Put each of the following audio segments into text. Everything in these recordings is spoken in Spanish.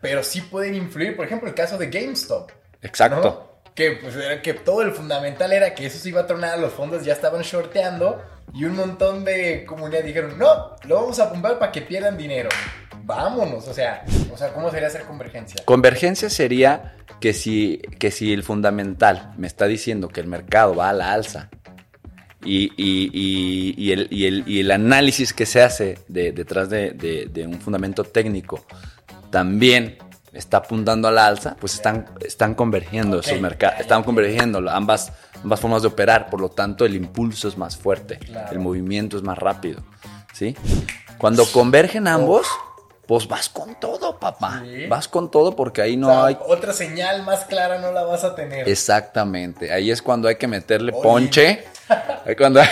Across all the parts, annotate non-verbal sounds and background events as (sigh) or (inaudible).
pero sí pueden influir. Por ejemplo, el caso de GameStop. Exacto. Que, pues, era que todo el fundamental era que eso se iba a tronar, los fondos ya estaban shorteando y un montón de comunidad dijeron, no, lo vamos a pumbar para que pierdan dinero. Vámonos, o sea, o sea, ¿cómo sería hacer convergencia? Convergencia sería que si, que si el fundamental me está diciendo que el mercado va a la alza y, y, y, y el, el, y, el, análisis que se hace de, detrás de, de, de, un fundamento técnico también está apuntando a la alza, pues están, están convergiendo okay. esos mercados, están convergiendo ambas, ambas formas de operar, por lo tanto el impulso es más fuerte, claro. el movimiento es más rápido, ¿sí? Cuando convergen ambos, pues vas con todo, papá. Sí. Vas con todo porque ahí no o sea, hay. Otra señal más clara no la vas a tener. Exactamente. Ahí es cuando hay que meterle Oye. ponche. (laughs) es, cuando hay...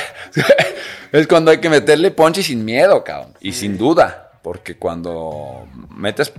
(laughs) es cuando hay que meterle ponche sin miedo, cabrón. Y sí. sin duda. Porque cuando metes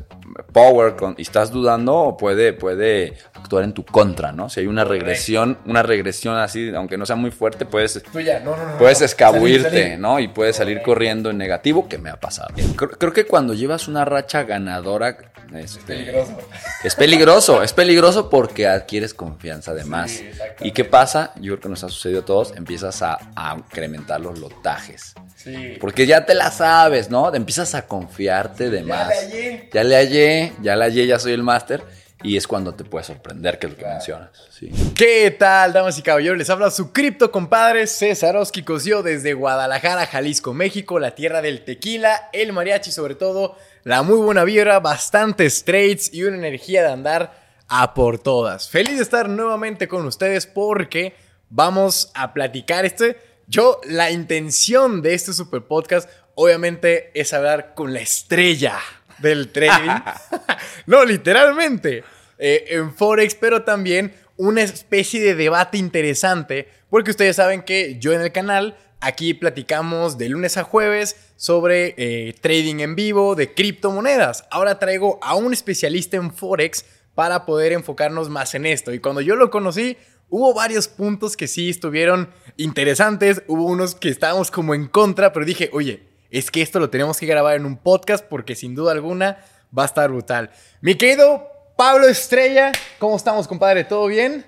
power con, y estás dudando, puede, puede actuar en tu contra, ¿no? Si hay una regresión, una regresión así, aunque no sea muy fuerte, puedes, ya, no, no, no, puedes escabuirte, salir, salir. ¿no? Y puedes salir corriendo en negativo, que me ha pasado. Creo, creo que cuando llevas una racha ganadora, este, es peligroso. Es peligroso, es peligroso porque adquieres confianza además. Sí, ¿Y qué pasa? Yo creo que nos ha sucedido a todos, empiezas a, a incrementar los lotajes. Sí. Porque ya te la sabes, ¿no? Te empiezas a confiarte de más. Ya le hallé. Ya le hallé, ya le hallé, ya soy el máster. Y es cuando te puede sorprender, que es lo que claro. mencionas. Sí. ¿Qué tal, damas y caballeros? Les habla su cripto compadre César Oski Cosío desde Guadalajara, Jalisco, México, la tierra del tequila, el mariachi, sobre todo, la muy buena vibra, bastantes trades y una energía de andar a por todas. Feliz de estar nuevamente con ustedes porque vamos a platicar este. Yo, la intención de este super podcast, obviamente, es hablar con la estrella del trading. (laughs) no, literalmente. Eh, en Forex, pero también una especie de debate interesante, porque ustedes saben que yo en el canal aquí platicamos de lunes a jueves sobre eh, trading en vivo de criptomonedas. Ahora traigo a un especialista en Forex para poder enfocarnos más en esto. Y cuando yo lo conocí, hubo varios puntos que sí estuvieron interesantes, hubo unos que estábamos como en contra, pero dije, oye, es que esto lo tenemos que grabar en un podcast porque sin duda alguna va a estar brutal. Mi querido Pablo Estrella, ¿cómo estamos, compadre? ¿Todo bien?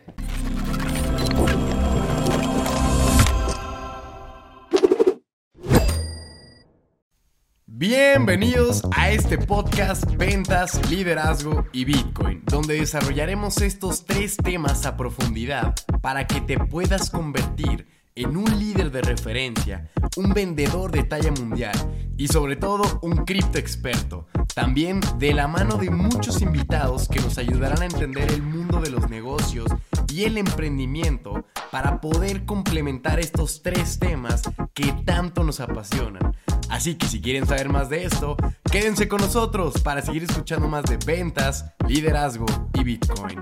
Bienvenidos a este podcast Ventas, Liderazgo y Bitcoin, donde desarrollaremos estos tres temas a profundidad para que te puedas convertir en un líder de referencia, un vendedor de talla mundial y sobre todo un cripto experto. También de la mano de muchos invitados que nos ayudarán a entender el mundo de los negocios y el emprendimiento para poder complementar estos tres temas que tanto nos apasionan. Así que si quieren saber más de esto, quédense con nosotros para seguir escuchando más de ventas, liderazgo y Bitcoin.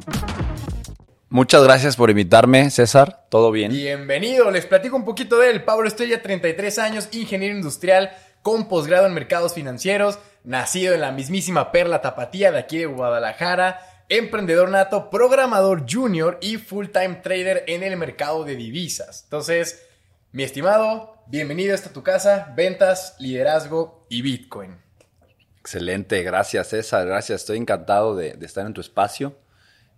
Muchas gracias por invitarme, César. ¿Todo bien? Bienvenido. Les platico un poquito de él. Pablo Estrella, 33 años, ingeniero industrial con posgrado en mercados financieros, nacido en la mismísima Perla Tapatía de aquí de Guadalajara, emprendedor nato, programador junior y full-time trader en el mercado de divisas. Entonces, mi estimado, bienvenido a tu casa, ventas, liderazgo y Bitcoin. Excelente, gracias César, gracias. Estoy encantado de, de estar en tu espacio.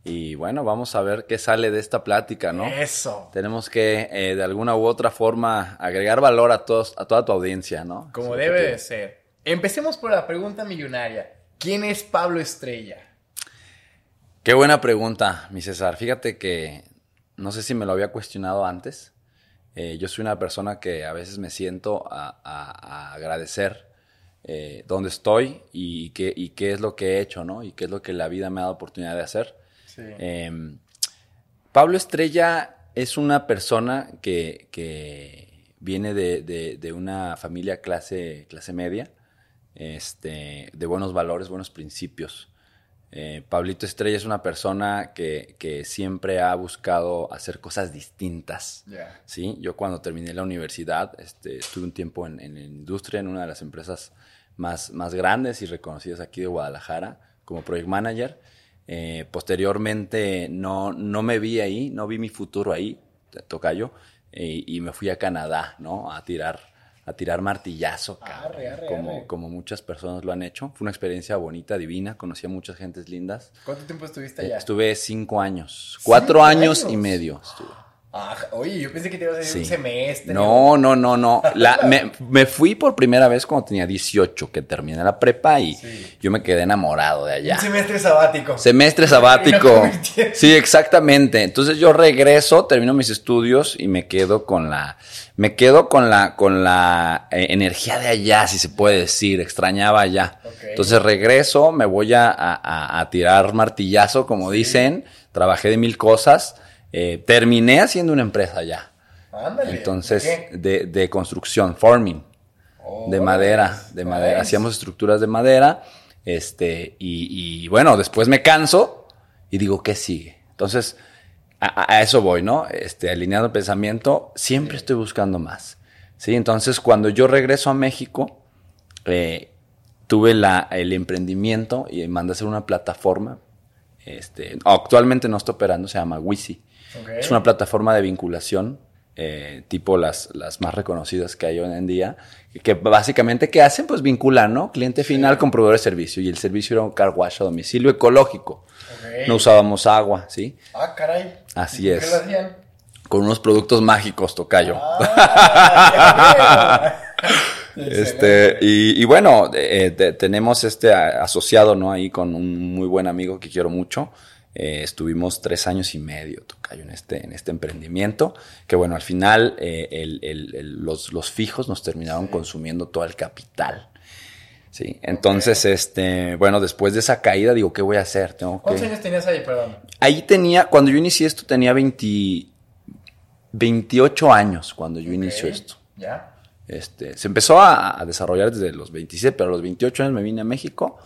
Y bueno, vamos a ver qué sale de esta plática, ¿no? Eso. Tenemos que, eh, de alguna u otra forma, agregar valor a, todos, a toda tu audiencia, ¿no? Como debe de ser. Empecemos por la pregunta millonaria. ¿Quién es Pablo Estrella? Qué buena pregunta, mi César. Fíjate que no sé si me lo había cuestionado antes. Eh, yo soy una persona que a veces me siento a, a, a agradecer eh, dónde estoy y qué, y qué es lo que he hecho, ¿no? Y qué es lo que la vida me ha dado oportunidad de hacer. Sí. Eh, Pablo Estrella es una persona que, que viene de, de, de, una familia clase, clase media, este, de buenos valores, buenos principios. Eh, Pablito Estrella es una persona que, que, siempre ha buscado hacer cosas distintas. Yeah. ¿sí? Yo cuando terminé la universidad este, estuve un tiempo en, en, la industria, en una de las empresas más, más grandes y reconocidas aquí de Guadalajara como project manager. Eh, posteriormente no, no me vi ahí, no vi mi futuro ahí, toca yo, eh, y me fui a Canadá, ¿no? A tirar, a tirar martillazo, Arre, cabrón, arre, como, arre. como muchas personas lo han hecho. Fue una experiencia bonita, divina, conocí a muchas gentes lindas. ¿Cuánto tiempo estuviste Eh, allá? Estuve cinco años, cuatro ¿Cinco años, años? y medio estuve. Ah, oye, yo pensé que te ibas a ir Sí. un semestre. No, no, no, no. La- me, me fui por primera vez cuando tenía 18, que terminé la prepa y Sí. yo me quedé enamorado de allá. Un semestre sabático. Semestre no (laughs) sabático. Sí, exactamente. Entonces yo regreso, termino mis estudios y me quedo con la, me quedo con la, con la eh, energía de allá, si se puede decir. Extrañaba allá. Entonces regreso, me voy a, a- a tirar martillazo, como dicen. Trabajé de mil cosas. Eh, terminé haciendo una empresa allá. Ándale. Entonces, de, de construcción, forming de madera, de madera. Hacíamos estructuras de madera. Este, y, y bueno, después me canso y digo, ¿qué sigue? Entonces, a, a- a eso voy, ¿no? Este, alineando el pensamiento, siempre estoy buscando más. ¿Sí? Entonces, cuando yo regreso a México, eh, tuve la, el emprendimiento y mandé a hacer una plataforma. Este, actualmente no está operando, se llama Wisi. Es una plataforma de vinculación, eh, tipo las, las más reconocidas que hay hoy en día, que básicamente, ¿qué hacen? Pues vinculan, ¿no? Cliente final con proveedor de servicio. Y el servicio era un car wash a domicilio ecológico. No usábamos agua, ¿sí? Ah, caray. Así ¿Y por es. ¿Qué lo hacían? Con unos productos mágicos, tocayo. Ah. (laughs) Este, y, y bueno, eh, te- tenemos este asociado, ¿no? Ahí con un muy buen amigo que quiero mucho. Eh, estuvimos tres años y medio, Tocayo, en este, en este emprendimiento. Que bueno, al final eh, el- el- el- los, los fijos nos terminaron consumiendo todo el capital. Sí, entonces, este, bueno, después de esa caída, digo, ¿qué voy a hacer? Tengo ¿Cuántos que... años tenías ahí, perdón? Ahí tenía, cuando yo inicié esto, tenía 20 28 años cuando yo inicio Ok, esto. ¿Ya? Este, se empezó a, a desarrollar desde los 27, pero a los 28 años me vine a México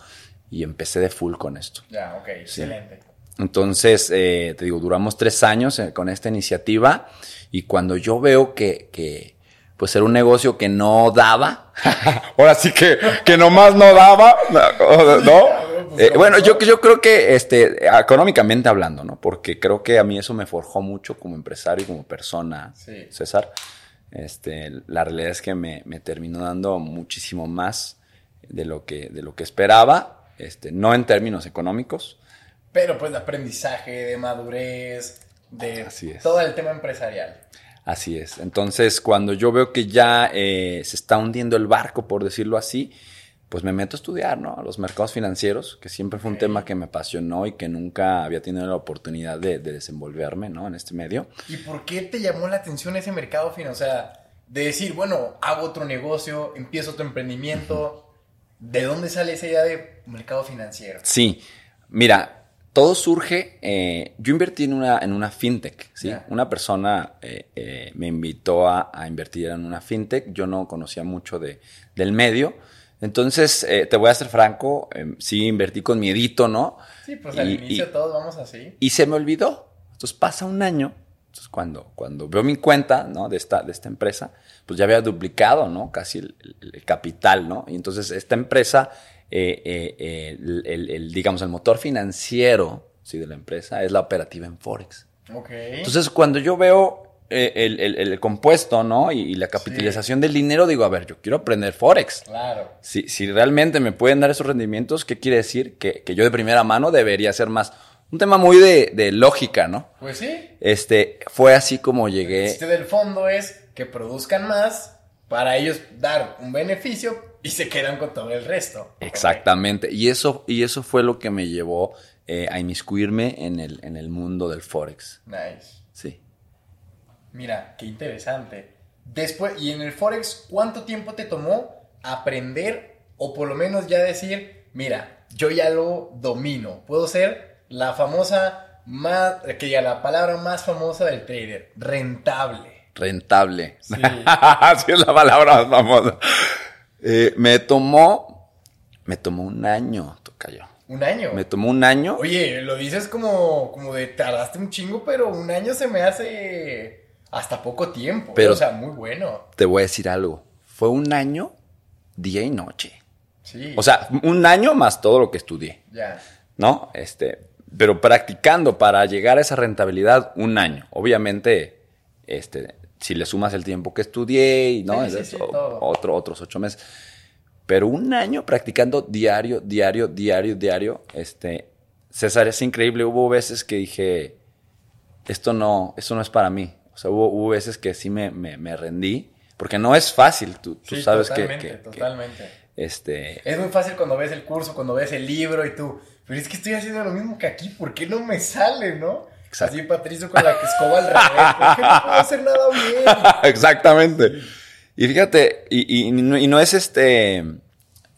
y empecé de full con esto. Ya, ok, excelente. Entonces, eh, te digo, duramos tres años eh, con esta iniciativa y cuando yo veo que, que pues era un negocio que no daba, (laughs) ahora sí que, que nomás no daba, (laughs) ¿no? Eh, bueno, yo, yo creo que este, económicamente hablando, ¿no? Porque creo que a mí eso me forjó mucho como empresario y como persona, Sí. César. Este, la realidad es que me, me terminó dando muchísimo más de lo que, de lo que esperaba, este, no en términos económicos, Pero pues de aprendizaje, de madurez, de Así es. todo el tema empresarial. Así es. Entonces, cuando yo veo que ya eh, se está hundiendo el barco, por decirlo así, pues me meto a estudiar, ¿no? Los mercados financieros, que siempre fue un tema que me apasionó y que nunca había tenido la oportunidad de, de desenvolverme, ¿no? En este medio. ¿Y por qué te llamó la atención ese mercado financiero? O sea, de decir, bueno, hago otro negocio, empiezo otro emprendimiento. ¿De dónde sale esa idea de mercado financiero? Sí, mira, todo surge, eh, yo invertí en una, en una fintech, ¿sí? Una persona eh, eh, me invitó a, a invertir en una fintech, yo no conocía mucho de, del medio, entonces, te voy a ser franco, eh, sí invertí con miedito, ¿no? Sí, pues al Y- inicio y- todos vamos así. Y se me olvidó. Entonces pasa un año. Entonces cuando, cuando veo mi cuenta, ¿no? De esta, de esta empresa, pues ya había duplicado, ¿no? Casi el, el- el capital, ¿no? Y entonces esta empresa, eh, eh, eh, el, el- el, digamos, el motor financiero, ¿sí? De la empresa es la operativa en Forex. Entonces cuando yo veo el, el- el compuesto, ¿no? Y, y la capitalización del dinero, digo, a ver, yo quiero aprender Forex. claro. Si, si realmente me pueden dar esos rendimientos, ¿qué quiere decir? Que, que yo de primera mano debería ser más. Un tema muy de, de lógica, ¿no? Pues sí. Este, fue así como El llegué. chiste del fondo es que produzcan más para ellos dar un beneficio y se quedan con todo el resto. Exactamente. Y eso, y eso fue lo que me llevó eh, a inmiscuirme en el, en el mundo del Forex. Nice. Sí. Mira, qué interesante. Después, y en el Forex, ¿cuánto tiempo te tomó aprender o por lo menos ya decir, mira, yo ya lo domino? Puedo ser la famosa más, que diga la palabra más famosa del trader, rentable. Rentable. Sí. (laughs) Así es la palabra más famosa. Eh, me tomó, me tomó un año, tocayo. Un año. Me tomó un año. Oye, lo dices como, como de tardaste un chingo, pero un año se me hace hasta poco tiempo. Pero- o sea, muy bueno. Te voy a decir algo. Fue un año, día y noche. Sí. O sea, un año más todo lo que estudié, ya. ¿no? Este, pero practicando para llegar a esa rentabilidad, un año. Obviamente, este, si le sumas el tiempo que estudié y no, Sí, Es- sí, otro, otros ocho meses. Pero un año practicando diario, diario, diario, diario, este, César, es increíble. Hubo veces que dije, esto no, esto no es para mí. O sea, hubo, hubo veces que sí me, me, me rendí, porque no es fácil. Tú, tú sabes totalmente, que, que, totalmente. este, Es muy fácil cuando ves el curso, cuando ves el libro y tú, pero es que estoy haciendo lo mismo que aquí, ¿por qué no me sale, no? Exacto. Así Patricio con la escoba al revés, ¿por qué no puedo hacer nada bien? (laughs) Exactamente. Y fíjate, y, y no, y no es este,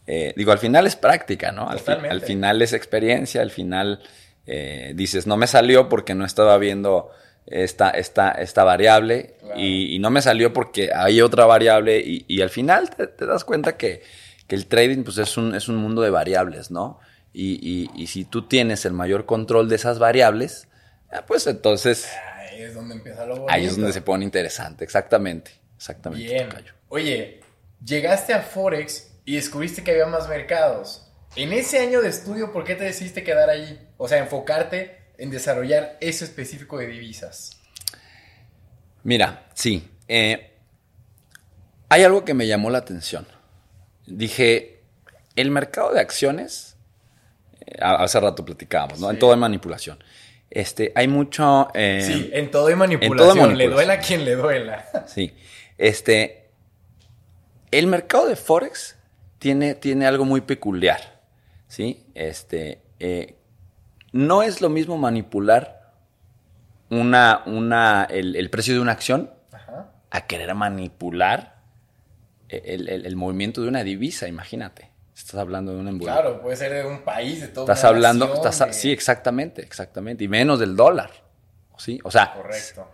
eh, digo, al final es práctica, ¿no? Al, fi- Totalmente. al final es experiencia, al final eh, dices, no me salió porque no estaba viendo esta, esta, esta variable Claro. y, y no me salió porque hay otra variable y, y al final te, te das cuenta que, que el trading pues es un, es un mundo de variables, ¿no? Y, y- y si tú tienes el mayor control de esas variables, ah, pues entonces Ahí es donde empieza lo bonito. ahí es donde se pone interesante, exactamente, exactamente. Bien. Oye, llegaste a Forex y descubriste que había más mercados. En ese año de estudio, ¿por qué te decidiste quedar allí? O sea, enfocarte en desarrollar eso específico de divisas. Mira, sí. eh, hay algo que me llamó la atención. Dije, el mercado de acciones, eh, hace rato platicábamos, ¿no? En Sí. todo hay manipulación. Este, hay mucho... eh, sí, en todo hay manipulación. todo hay Le manipulación. duela a quien le duela. (laughs) Sí. Este. El mercado de Forex tiene, tiene algo muy peculiar. ¿Sí? Este. eh, no es lo mismo manipular una, una, el, el precio de una acción Ajá. a querer manipular el, el- el movimiento de una divisa, imagínate. Estás hablando de un embudo. Claro, puede ser de un país, de todo. Estás hablando, estás, sí, exactamente, exactamente. Y menos del dólar. ¿Sí? O sea, Correcto.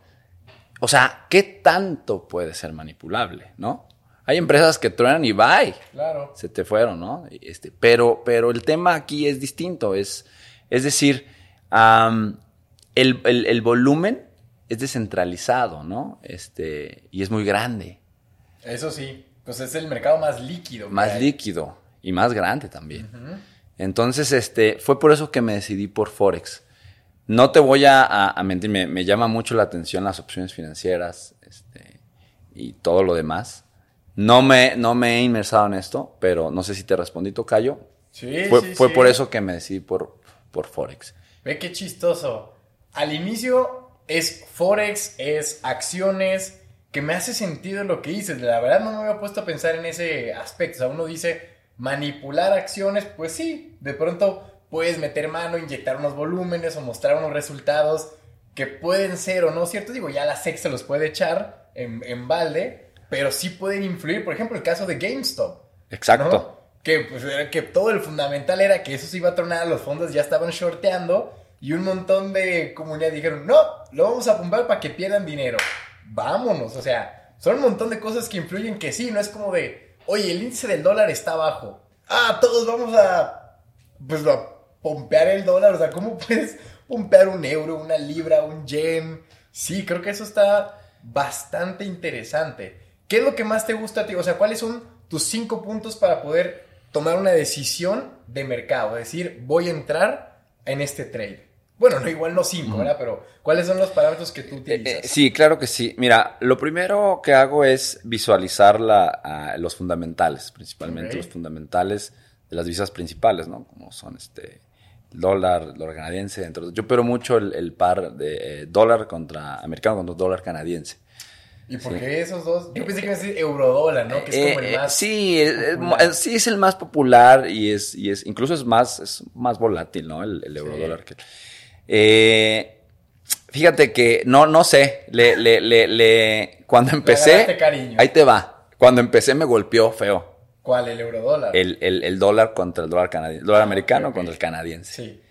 o sea, ¿qué tanto puede ser manipulable, no? Hay empresas que truenan y bye, Claro. se te fueron, ¿no? Este, pero, pero el tema aquí es distinto, es, es decir, el, el- el volumen es descentralizado, ¿no? Este, y es muy grande, Eso sí. Pues es el mercado más líquido. más hay. líquido y más grande también. Ujú. Entonces, este, fue por eso que me decidí por Forex. No te voy a, a- a mentir, me, me llama mucho la atención las opciones financieras este, y todo lo demás. No me, no me he inmersado en esto, pero no sé si te respondí, Tocayo. Sí, fue sí, fue sí. por eso que me decidí por, por Forex. Ve qué chistoso. Al inicio es Forex, es acciones, que me hace sentido lo que dices. La verdad no me había puesto a pensar en ese aspecto. O sea, uno dice manipular acciones, pues sí, de pronto puedes meter mano, inyectar unos volúmenes o mostrar unos resultados que pueden ser o no cierto. Digo, ya la SEC se los puede echar en, en balde, pero sí pueden influir. Por ejemplo, el caso de GameStop. Exacto. ¿no? Que, pues, era que todo el fundamental era que eso se iba a tronar, los fondos ya estaban shorteando y un montón de comunidad dijeron, no, lo vamos a pumbar para que pierdan dinero. Vámonos, o sea, son un montón de cosas que influyen que sí, no es como de, oye, el índice del dólar está bajo. Ah, todos vamos a, pues, a pompear el dólar, o sea, ¿cómo (laughs) puedes pompear un euro, una libra, un yen? Sí, creo que eso está bastante interesante. ¿Qué es lo que más te gusta a ti? O sea, ¿cuáles son tus cinco puntos para poder tomar una decisión de mercado? Es decir, voy a entrar en este trade. Bueno, no, igual no cinco, ¿verdad? Pero ¿cuáles son los parámetros que tú Eh, utilizas? eh, sí, claro que sí. Mira, lo primero que hago es visualizar la, ah, los fundamentales, principalmente los fundamentales de las divisas principales, ¿no? Como son este el dólar, el dólar canadiense. Entre otros. Yo opero mucho el, el par de eh, dólar contra americano contra dólar canadiense. ¿Y por sí. qué esos dos? Yo pensé que iba a decir eurodólar, ¿no? Que es como el más. sí, sí es el más popular y es, y es incluso es más, es más volátil, ¿no? El, el eurodólar. que- Eh, fíjate que no, no sé. Le, le, le, le- cuando empecé. cariño. Ahí te va. Cuando empecé me golpeó feo. ¿Cuál? El eurodólar. El, el- el dólar contra el dólar canadiense. dólar americano Ah, ok. contra el canadiense. Sí.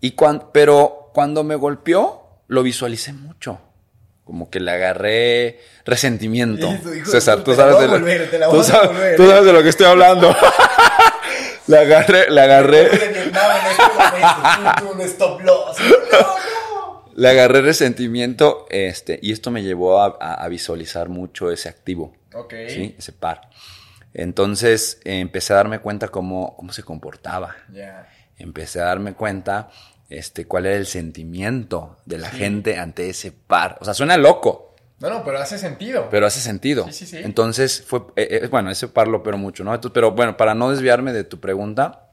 Y cuan- pero cuando me golpeó, lo visualicé mucho. Como que le agarré resentimiento. César, tú de lo, volver, volver, sabes de lo que estoy hablando. (laughs) le agarré, le agarré, En este momento, un stop loss. No, no. le agarré resentimiento, este, y esto me llevó a, a- a visualizar mucho ese activo, Ok. ¿sí? Ese par. Entonces eh, empecé a darme cuenta cómo, cómo se comportaba. Ya. empecé a darme cuenta este, cuál era el sentimiento de la Sí. gente ante ese par. O sea, suena loco, No, no, pero hace sentido. Pero hace sentido. Sí, sí, sí. Entonces, fue, eh, eh, bueno, ese par lo pero mucho, ¿no? Entonces, pero bueno, para no desviarme de tu pregunta,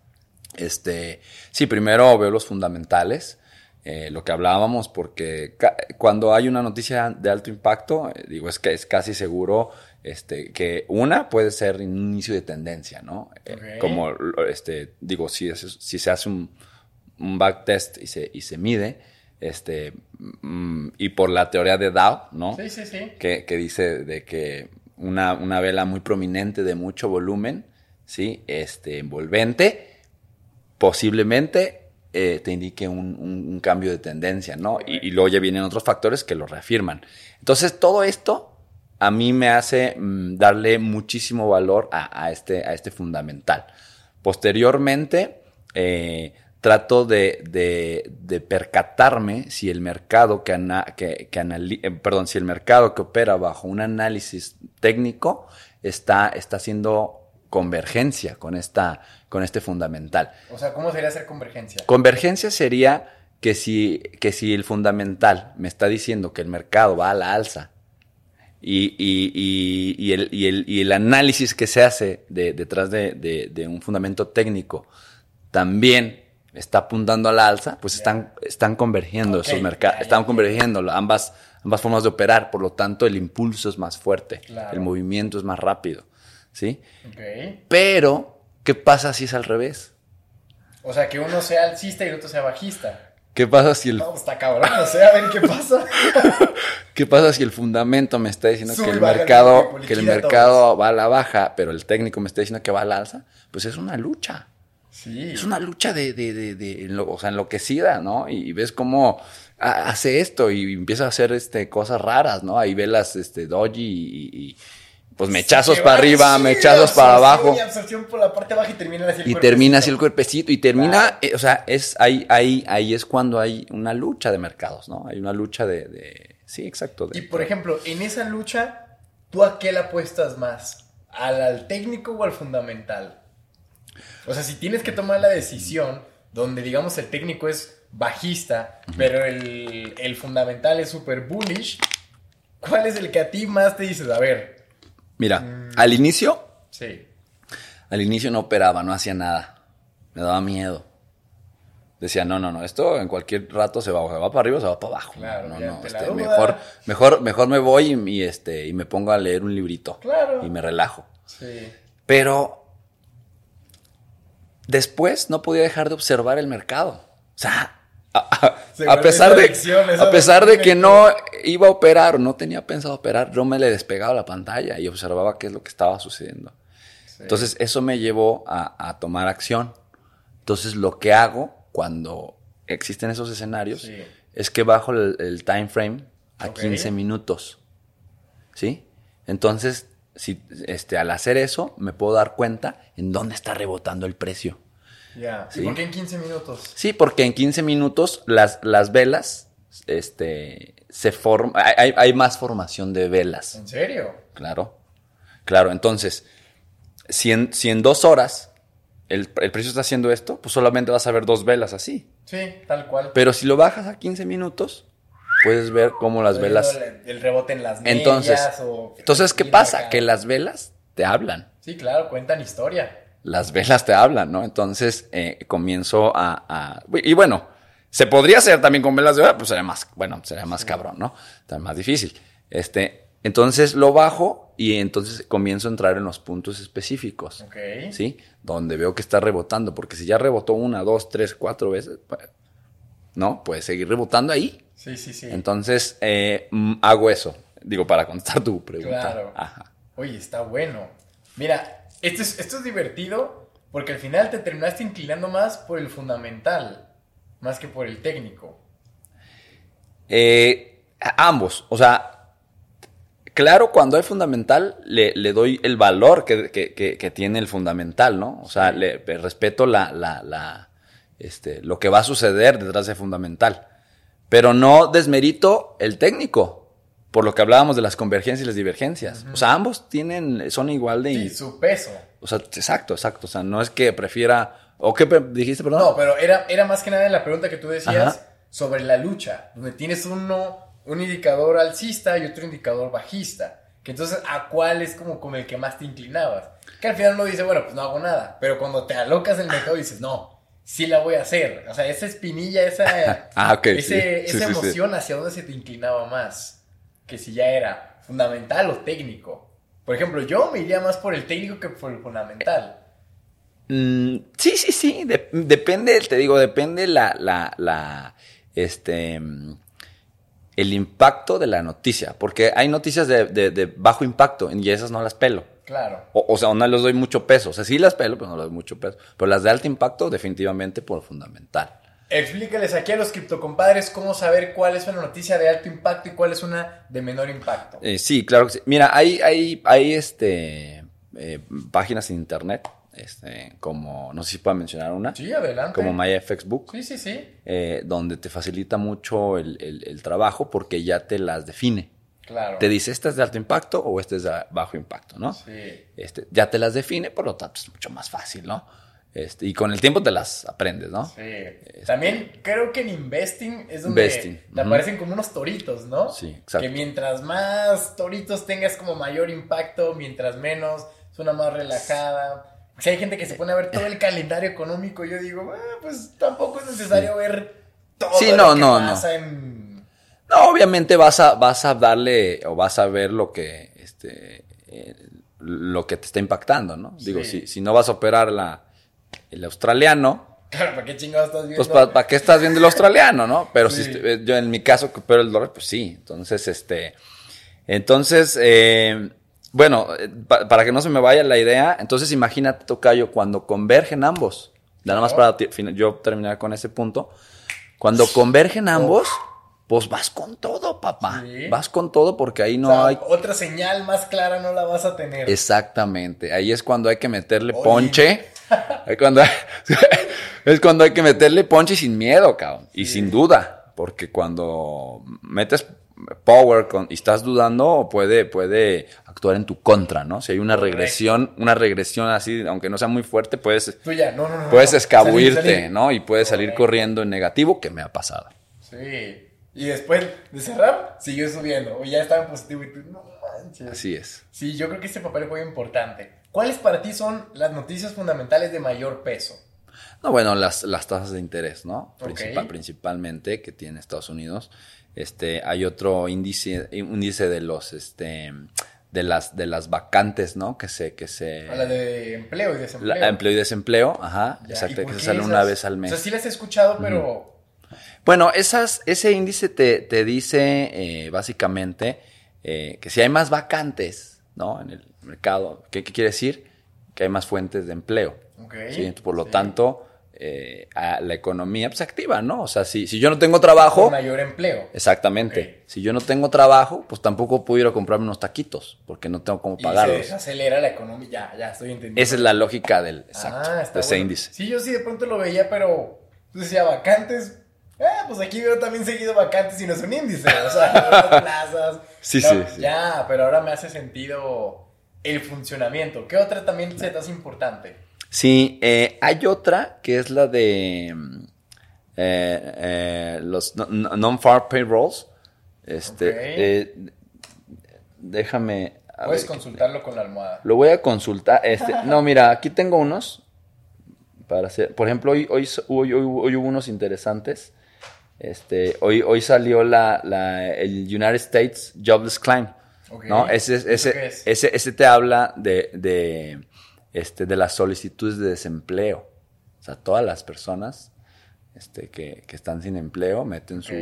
este, sí, primero veo los fundamentales, eh, lo que hablábamos, porque cuando hay una noticia de alto impacto, eh, digo, es que es casi seguro este, que una puede ser un inicio de tendencia, ¿no? Eh, como, este, digo, si, es- si se hace un, un backtest y se, y se mide, este, mm, y por la teoría de Dow, ¿no? Sí, sí, sí. que, que dice de que una, una vela muy prominente de mucho volumen, ¿sí? Este, envolvente, posiblemente eh, te indique un, un- cambio de tendencia, ¿no? Y, luego ya vienen otros factores que lo reafirman. Entonces, todo esto a mí me hace mm, darle muchísimo valor a, a este, a este fundamental. Posteriormente, eh, trato de, de- percatarme si el mercado que, ana- que, que anali- eh, perdón, si el mercado que opera bajo un análisis técnico está, está haciendo convergencia con, esta, con este fundamental. O sea, ¿cómo sería hacer convergencia? Convergencia sería que si, que si el fundamental me está diciendo que el mercado va a la alza y, y- y- y el, y el- y el análisis que se hace de- detrás de, de- de un fundamento técnico también está apuntando a la alza, pues están, están convergiendo esos mercados, están convergiendo ambas, ambas formas de operar, por lo tanto el impulso es más fuerte, Claro. el movimiento es más rápido, ¿sí? Ok. Pero, ¿qué pasa si es al revés? O sea, que uno sea alcista y el otro sea bajista. ¿Qué pasa si el No, pues está cabrón, no sé, a ver qué pasa. (laughs) ¿Qué pasa si el fundamento me está diciendo Sube que el mercado, que el mercado va a la baja, pero el técnico me está diciendo que va a la alza? Pues es una lucha. Sí. Es una lucha de, de, de, de o sea, enloquecida, ¿no? Y, ves cómo ha- hace esto y empieza a hacer este, cosas raras, ¿no? Ahí velas este, doji y, y, pues mechazos para arriba, sí, mechazos para abajo. Y absorción por la parte baja y termina así el Y termina así el cuerpecito. cuerpecito y termina, eh, o sea, es ahí, ahí, ahí es cuando hay una lucha de mercados, ¿no? Hay una lucha de, de- sí, exacto. de- Y por ejemplo, en esa lucha, ¿tú a qué le apuestas más? ¿Al, al técnico o al fundamental? O sea, si tienes que tomar la decisión donde, digamos, el técnico es bajista, pero el, el fundamental es súper bullish, ¿cuál es el que a ti más te dices? A ver, Mira, Mm. al inicio, sí. al inicio no operaba, no hacía nada. Me daba miedo. Decía, no, no, no, esto en cualquier rato se va, se va para arriba o se va para abajo. Claro, no, no, este, mejor, mejor, mejor me voy y, y, este, y me pongo a leer un librito. Claro. Y me relajo. Sí. Pero después no podía dejar de observar el mercado. O sea, a, pesar esa de, adicción, esa a pesar de que no iba a operar o no tenía pensado operar, yo me le despegaba la pantalla y observaba qué es lo que estaba sucediendo. sí. Entonces eso me llevó a, a tomar acción. Entonces lo que hago cuando existen esos escenarios Sí. es que bajo el, el time frame a Ok. 15 minutos. ¿Sí? Entonces, si, este, al hacer eso, me puedo dar cuenta en dónde está rebotando el precio. Ya. ¿Y Sí. por qué en 15 minutos? Sí, porque en 15 minutos las, las velas este, se forman. Hay, hay- más formación de velas. ¿En serio? Claro. Claro, entonces, si en, si en dos horas el, el precio está haciendo esto, pues solamente vas a ver dos velas así. Sí, tal cual. Pero si lo bajas a 15 minutos, puedes ver cómo las velas. El, el rebote en las medias Entonces, o- entonces ¿qué pasa? Que las velas te hablan. Sí, claro, cuentan historia. Las velas te hablan, ¿no? Entonces eh, comienzo a, a- Y bueno, se podría hacer también con velas de hora, pues sería más, bueno, sería más cabrón, ¿no? Está más difícil. Este, entonces lo bajo y entonces comienzo a entrar en los puntos específicos. Ok. ¿sí? Donde veo que está rebotando, porque si ya rebotó una, dos, tres, cuatro veces, pues, ¿no? Puede seguir rebotando ahí. Sí, sí, sí. Entonces, eh, mm, hago eso, digo, para contestar tu pregunta. Claro. Ajá. Oye, está bueno. Mira, esto es, esto es divertido porque al final te terminaste inclinando más por el fundamental, más que por el técnico. Eh, ambos, o sea, claro, cuando hay fundamental, le, le doy el valor que, que- que- que tiene el fundamental, ¿no? O sea, le, le respeto la, la, la, este, lo que va a suceder detrás de fundamental. Pero no desmerito el técnico, por lo que hablábamos de las convergencias y las divergencias. O sea, ambos tienen, son igual de... Sí, su peso. O sea, exacto, exacto. O sea, no es que prefiera... ¿O qué dijiste, perdón? No, pero era, era más que nada en la pregunta que tú decías Ajá. sobre la lucha, donde tienes uno, un indicador alcista y otro indicador bajista. Que entonces, ¿a cuál es como con el que más te inclinabas? Que al final uno dice, bueno, pues no hago nada. Pero cuando te alocas el mercado dices, no, sí la voy a hacer. O sea, esa espinilla, esa, (laughs) ah, okay, esa emoción hacia dónde se te inclinaba más. Que si ya era fundamental o técnico. Por ejemplo, yo me iría más por el técnico que por el fundamental. Mm, sí, sí, sí. depende, te digo, depende la, la, la, este, el impacto de la noticia. Porque hay noticias de, de, bajo impacto y esas no las pelo. Claro. O, sea, no les doy mucho peso. O sea, sí las pelo, pero no les doy mucho peso. Pero las de alto impacto, definitivamente por fundamental. Explícales aquí a los criptocompadres cómo saber cuál es una noticia de alto impacto y cuál es una de menor impacto. Eh, sí, claro que sí. Mira, hay, hay, hay este, eh, páginas en internet este, como, no sé si puedo mencionar una. Sí, adelante. Como MyFXBook. Sí, sí, sí. Eh, donde te facilita mucho el, trabajo porque ya te las define. Claro. Te dice, ¿esta es de alto impacto o esta es de bajo impacto, no? Sí. Este, ya te las define, por lo tanto es mucho más fácil, ¿no? Este, y con el tiempo te las aprendes, ¿no? Sí. Este, También creo que en Investing es donde te aparecen como unos toritos, ¿no? Sí, exacto. Que mientras más toritos tengas como mayor impacto, mientras menos, suena más relajada. Si hay gente que se pone a ver todo el calendario económico, yo digo, ah, pues tampoco es necesario ver todo sí, no, lo que no, pasa no. en... No, obviamente vas a, vas a darle o vas a ver lo que, este, eh, lo que te está impactando, ¿no? Digo, si, si no vas a operar la, el australiano, Claro, (laughs) ¿para qué chingados estás viendo? Pues para, qué estás viendo el australiano, ¿no? Pero si eh, yo en mi caso que opero el dólar, pues sí. Entonces, este, entonces, eh, bueno, eh, para que no se me vaya la idea, entonces imagínate, Tocayo, cuando convergen ambos, nada más para yo terminar con ese punto, cuando convergen ambos, pues vas con todo, papá. Vas con todo porque ahí no hay... Otra señal más clara no la vas a tener. Exactamente, ahí es cuando hay que meterle ponche. Cuando (laughs) es cuando hay que meterle ponche sin miedo, cabrón. Y sin duda, porque cuando metes power con, y estás dudando, puede, puede actuar en tu contra, ¿no? Si hay una regresión, una regresión así, aunque no sea muy fuerte, puedes, puedes escabuirte, ¿no? Y puedes salir corriendo en negativo, que me ha pasado. Sí. Y después de cerrar, siguió subiendo. O ya estaba en positivo y tú, no manches. Así es. Sí, yo creo que este papel fue importante. ¿Cuáles para ti son las noticias fundamentales de mayor peso? No, bueno, las, las tasas de interés, ¿no? principalmente que tiene Estados Unidos. Este, hay otro índice, índice de los, este, de las, de las vacantes, ¿no? Que se, que se. La de empleo y desempleo. empleo y desempleo, ajá, exacto, que se sale una vez al mes. O sea, sí las he escuchado, pero. Bueno, esas, ese índice te, te dice eh, básicamente eh, que si hay más vacantes, ¿no? En el mercado, ¿qué, quiere decir? Que hay más fuentes de empleo. ¿sí? Por lo tanto, eh, a la economía pues, activa, ¿no? O sea, si, si yo no tengo trabajo... mayor empleo. Exactamente. Si yo no tengo trabajo, pues tampoco puedo ir a comprarme unos taquitos, porque no tengo cómo pagarlos. Y se desacelera la economía, ya, ya estoy entendiendo. Esa es la lógica del ah, de ese índice. Sí, yo sí de pronto lo veía, pero pues, decía vacantes. Eh, pues aquí veo también seguido vacantes y no es un índice. O sea, (laughs) plazas. Sí, sí, sí. Ya, pero ahora me hace sentido el funcionamiento. ¿Qué otra también se te hace importante? Sí, eh, hay otra que es la de mm, eh, eh, los non-farm payrolls. Este, déjame. Puedes consultarlo con la almohada. Lo voy a consultar. Este, no, mira, aquí tengo unos. Para hacer, por ejemplo, hoy, hoy, hoy, hoy, hubo unos interesantes. Este, hoy, hoy salió la, la, el United States Jobless Climb. ¿No? Ese, ese, ese, ese, te habla de, de este, de las solicitudes de desempleo. O sea, todas las personas este, que, están sin empleo meten su,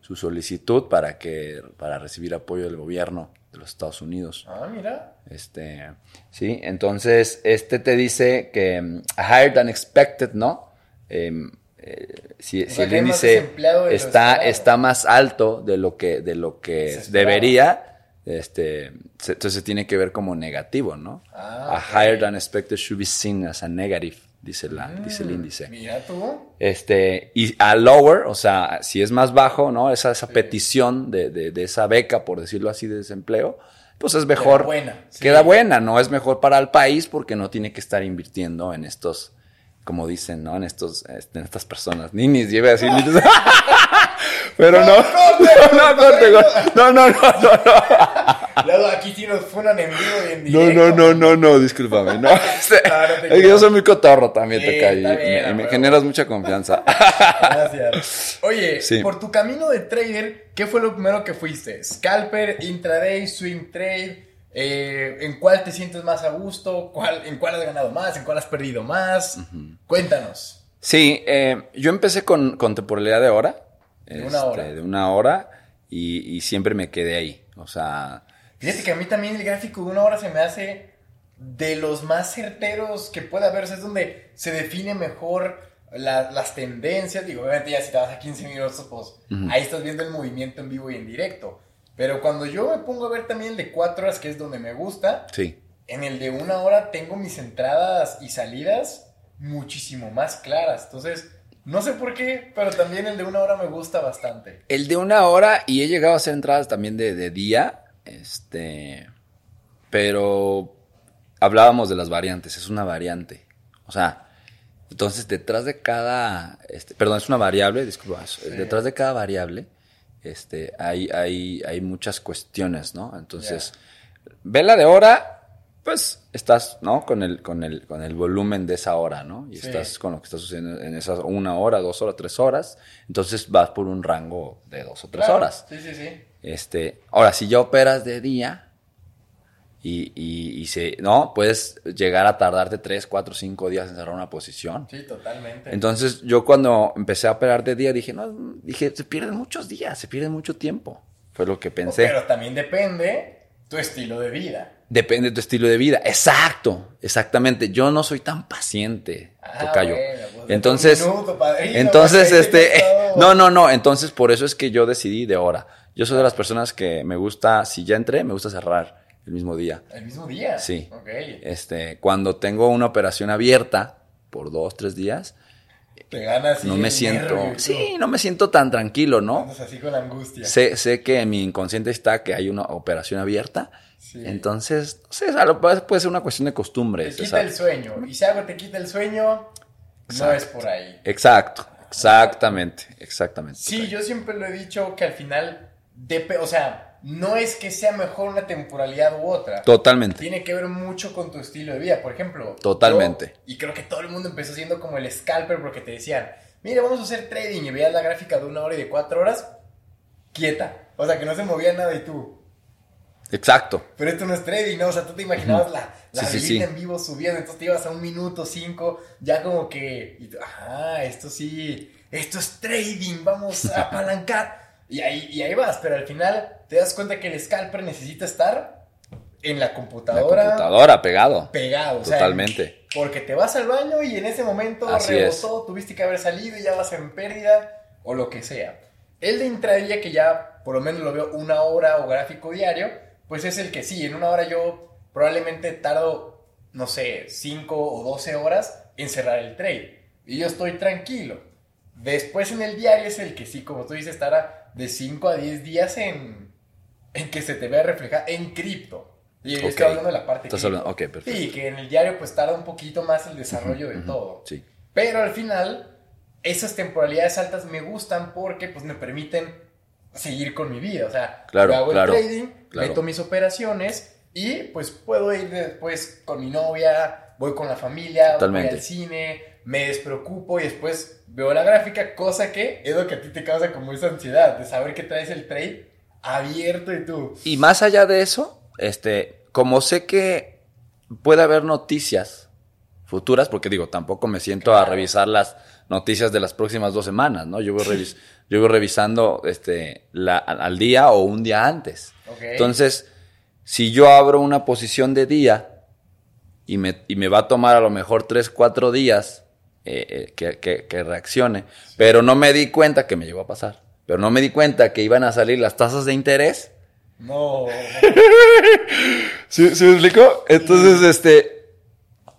su, solicitud para, que, para recibir apoyo del gobierno de los Estados Unidos. Ah, mira. Este, sí, entonces este te dice que um, higher than expected, ¿no? Em, eh, si, el índice está, está más alto de lo que, de lo que debería, este, entonces tiene que ver como negativo, ¿no? Ah, a higher than expected should be seen as a negative, dice, la, mm, dice el índice. Mira tú. Este, y a lower, o sea, si es más bajo, ¿no? Esa, esa petición de, de, esa beca, por decirlo así, de desempleo, pues es mejor. Queda buena. Queda buena, ¿no? Es mejor para el país porque no tiene que estar invirtiendo en estos, como dicen, ¿no? En estos, en estas personas. Ninis, lleve así. Pero no. No, no, (laughs) no, no, no, no, no. Luego aquí sí nos funan en vivo y en No, directo. no, no, no, no, discúlpame. No, (laughs) este, No, no te es que yo soy muy cotorro también, te caí. y me, pero- generas mucha confianza. Gracias. Oye, por tu camino de trader, ¿qué fue lo primero que fuiste? ¿Scalper, intraday, swing trade? Eh, ¿En cuál te sientes más a gusto? ¿Cuál, ¿En cuál has ganado más? ¿En cuál has perdido más? Cuéntanos. Sí, eh, yo empecé con, con temporalidad de hora. De una hora. De una hora y, y siempre me quedé ahí. O sea, Fíjate que a mí también el gráfico de una hora se me hace de los más certeros que puede haber. O sea, es donde se define mejor la- las tendencias. Digo, obviamente ya si te vas a 15 minutos, pues Ujú. ahí estás viendo el movimiento en vivo y en directo. Pero cuando yo me pongo a ver también el de 4 horas, que es donde me gusta, sí. en el de una hora tengo mis entradas y salidas muchísimo más claras. Entonces, no sé por qué, pero también el de una hora me gusta bastante. El de una hora y he llegado a hacer entradas también de, de día. Este. Pero hablábamos de las variantes. Es una variante. O sea, entonces detrás de cada. Este, perdón, es una variable, disculpa. Detrás de cada variable este, hay, hay, hay muchas cuestiones, ¿no? Entonces, vela de hora, pues estás, ¿no? Con el, con el, con el volumen de esa hora, ¿no? Y Sí. estás con lo que está sucediendo en esas una hora, dos horas, tres horas. Entonces vas por un rango de dos o tres Claro, horas. Sí, sí, sí. Este, ahora, si ya operas de día y, y, y se, ¿no? Puedes llegar a tardarte tres, cuatro, cinco días en cerrar una posición. Sí, totalmente. Entonces, yo cuando empecé a operar de día dije, no, dije, se pierden muchos días, se pierde mucho tiempo. Fue lo que pensé. Pero también depende tu estilo de vida. Depende de tu estilo de vida. Exacto, exactamente. Yo no soy tan paciente, Ah, tocayo. bueno, pues, entonces, un minuto, padrino, entonces, este, (laughs) no, no, no. Entonces, por eso es que yo decidí de hora. Yo soy de las personas que me gusta, si ya entré, me gusta cerrar el mismo día. El mismo día. Sí. Ok. Este, cuando tengo una operación abierta por dos, tres días, Te ganas. no me siento, sí, no me siento tan tranquilo, ¿no? Andas así con angustia. Sé, sé que en mi inconsciente está que hay una operación abierta. Sí. Entonces, no sé, a lo- puede ser una cuestión de Te costumbres. quita el sueño. Y si algo te quita el sueño, no es por ahí. Exacto, exactamente, exactamente. Sí, yo siempre lo he dicho que al final, depe- o sea, no es que sea mejor una temporalidad u otra. Totalmente. Tiene que ver mucho con tu estilo de vida. Por ejemplo, Totalmente. yo- y creo que todo el mundo empezó siendo como el scalper porque te decían, mira, vamos a hacer trading y veías la gráfica de una hora y de cuatro horas, quieta. O sea, que no se movía nada y tú. Exacto. Pero esto no es trading, ¿no? O sea, tú te imaginabas la, la Sí, sí, velita sí. en vivo subiendo, entonces te ibas a un minuto, cinco, ya como que, y tú, ah, esto sí, esto es trading, vamos a (laughs) apalancar. Y ahí, y ahí vas, pero al final te das cuenta que el scalper necesita estar en la La computadora, computadora pegado. pegado. o sea, Totalmente. porque te vas al baño y en ese momento Así rebotó, tuviste que haber salido y ya vas en pérdida o lo que sea. El de intradía, que ya por lo menos lo veo una hora o gráfico diario, pues es el que sí, en una hora yo probablemente tardo, no sé, 5 o 12 horas en cerrar el trade. Y yo estoy tranquilo. Después en el diario es el que sí, como tú dices, estará de 5 a 10 días en, en que se te vea reflejado en cripto. Y yo estoy hablando de la parte Estás cripto. hablando, ok, perfecto. Sí, que en el diario pues tarda un poquito más el desarrollo de todo. Sí. Pero al final, esas temporalidades altas me gustan porque pues me permiten seguir con mi vida. O sea, Claro, hago claro, el trading, claro. meto mis operaciones y pues puedo ir después con mi novia, voy con la familia, Totalmente. voy al cine, me despreocupo y después veo la gráfica, cosa que es lo que a ti te causa como esa ansiedad de saber que traes el trade abierto y tú. Y más allá de eso, este, como sé que puede haber noticias futuras, porque digo, tampoco me siento a Claro. revisar las noticias de las próximas dos semanas, ¿no? Yo voy, (laughs) revis- yo voy revisando este, la, al día o un día antes. Ok. Entonces, si yo abro una posición de día y me, y me va a tomar a lo mejor tres, cuatro días eh, eh, que, que- que reaccione, pero no me di cuenta que me llegó a pasar, pero no me di cuenta que iban a salir las tasas de interés. No. (laughs) ¿Sí, ¿sí me explico? Entonces, este,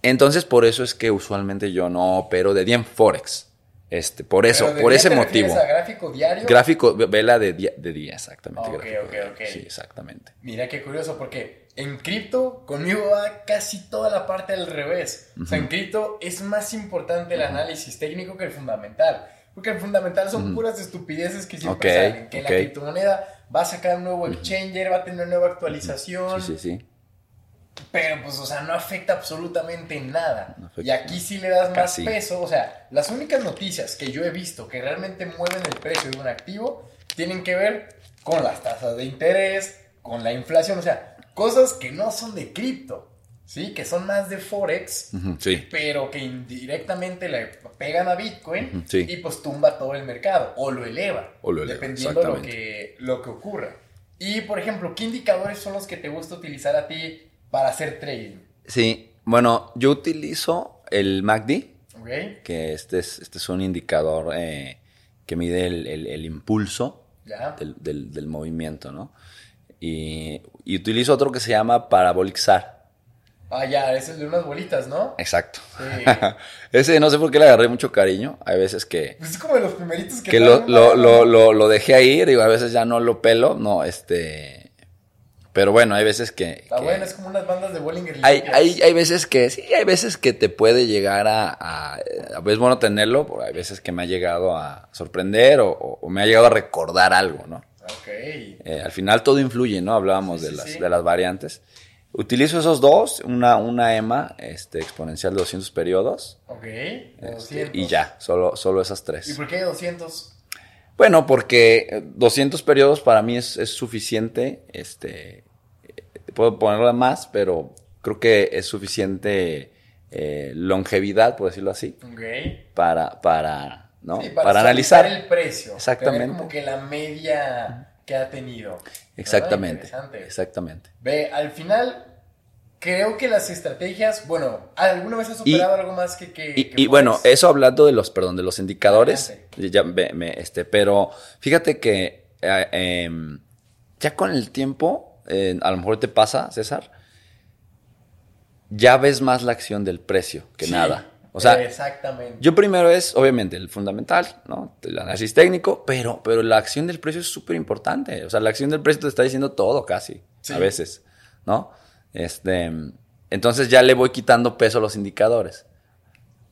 entonces por eso es que usualmente yo no opero de día en Forex. Este, por eso, Pero de por día ese te motivo. a gráfico diario? Gráfico, vela de día, de día exactamente. Ok, ok, ok. Sí, exactamente. Mira qué curioso, porque en cripto conmigo va casi toda la parte al revés. O sea, en cripto es más importante el análisis técnico que el fundamental. Porque el fundamental son puras estupideces que siempre Ok, salen. Que ok. la criptomoneda va a sacar un nuevo exchanger, va a tener una nueva actualización. Sí, sí, sí. Pero pues, o sea, no afecta absolutamente nada. No afecta y aquí sí le das más peso. O sea, las únicas noticias que yo he visto que realmente mueven el precio de un activo tienen que ver con las tasas de interés, con la inflación. O sea, cosas que no son de cripto, ¿sí? Que son más de Forex, Sí. pero que indirectamente le pegan a Bitcoin sí. y pues tumba todo el mercado o lo eleva. O lo eleva, Dependiendo lo que, lo que ocurra. Y, por ejemplo, ¿qué indicadores son los que te gusta utilizar a ti para hacer trading? Sí, bueno, yo utilizo el MACD, que este es, este es un indicador eh, que mide el, el- el impulso ¿Ya? del, del- del movimiento, ¿no? Y, y utilizo otro que se llama Parabolic SAR. Ah, ya, es el de unas bolitas, ¿no? Exacto. Sí. (laughs) Ese no sé por qué le agarré mucho cariño. Hay veces que, Pues es como de los primeritos que... que lo, lo, lo, lo, lo dejé ahí, digo, a veces ya no lo pelo, no, este... Pero bueno, hay veces que... Está que- bueno, es como unas bandas de Bollinger hay, hay, hay veces que sí, hay veces que te puede llegar a, a, a veces bueno tenerlo, pero hay veces que me ha llegado a sorprender o, o- o me ha llegado a recordar algo, ¿no? Ok. Eh, al final todo influye, ¿no? Hablábamos Sí, de, sí, las, sí. de las variantes. Utilizo esos dos, una, una EMA este, exponencial de 200 periodos Ok. este, 200. y ya, solo, solo esas ¿Y tres. por qué 200? Bueno, porque eh, 200 periodos para mí es, es suficiente. Este, eh, puedo ponerla más, pero creo que es suficiente eh, longevidad, por decirlo así, Ok. para, para, ¿no? Sí, para, analizar. el precio. Exactamente. Ver como que la media que ha tenido. Exactamente. Exactamente. Ve, al final, creo que las estrategias, bueno, ¿alguna vez has Y- superado algo más que... que, Y, que y bueno, eso hablando de los, perdón, de los indicadores, ya me- me- este, pero fíjate que eh, em, ya con el tiempo, eh, a lo mejor te pasa, César, ya ves más la acción del precio que Sí, nada. O sea, Exactamente. yo primero es, obviamente, el fundamental, ¿no? El análisis técnico, pero, pero la acción del precio es súper importante. O sea, la acción del precio te está diciendo todo casi, Sí. a veces, ¿no? Este, entonces ya le voy quitando peso a los indicadores.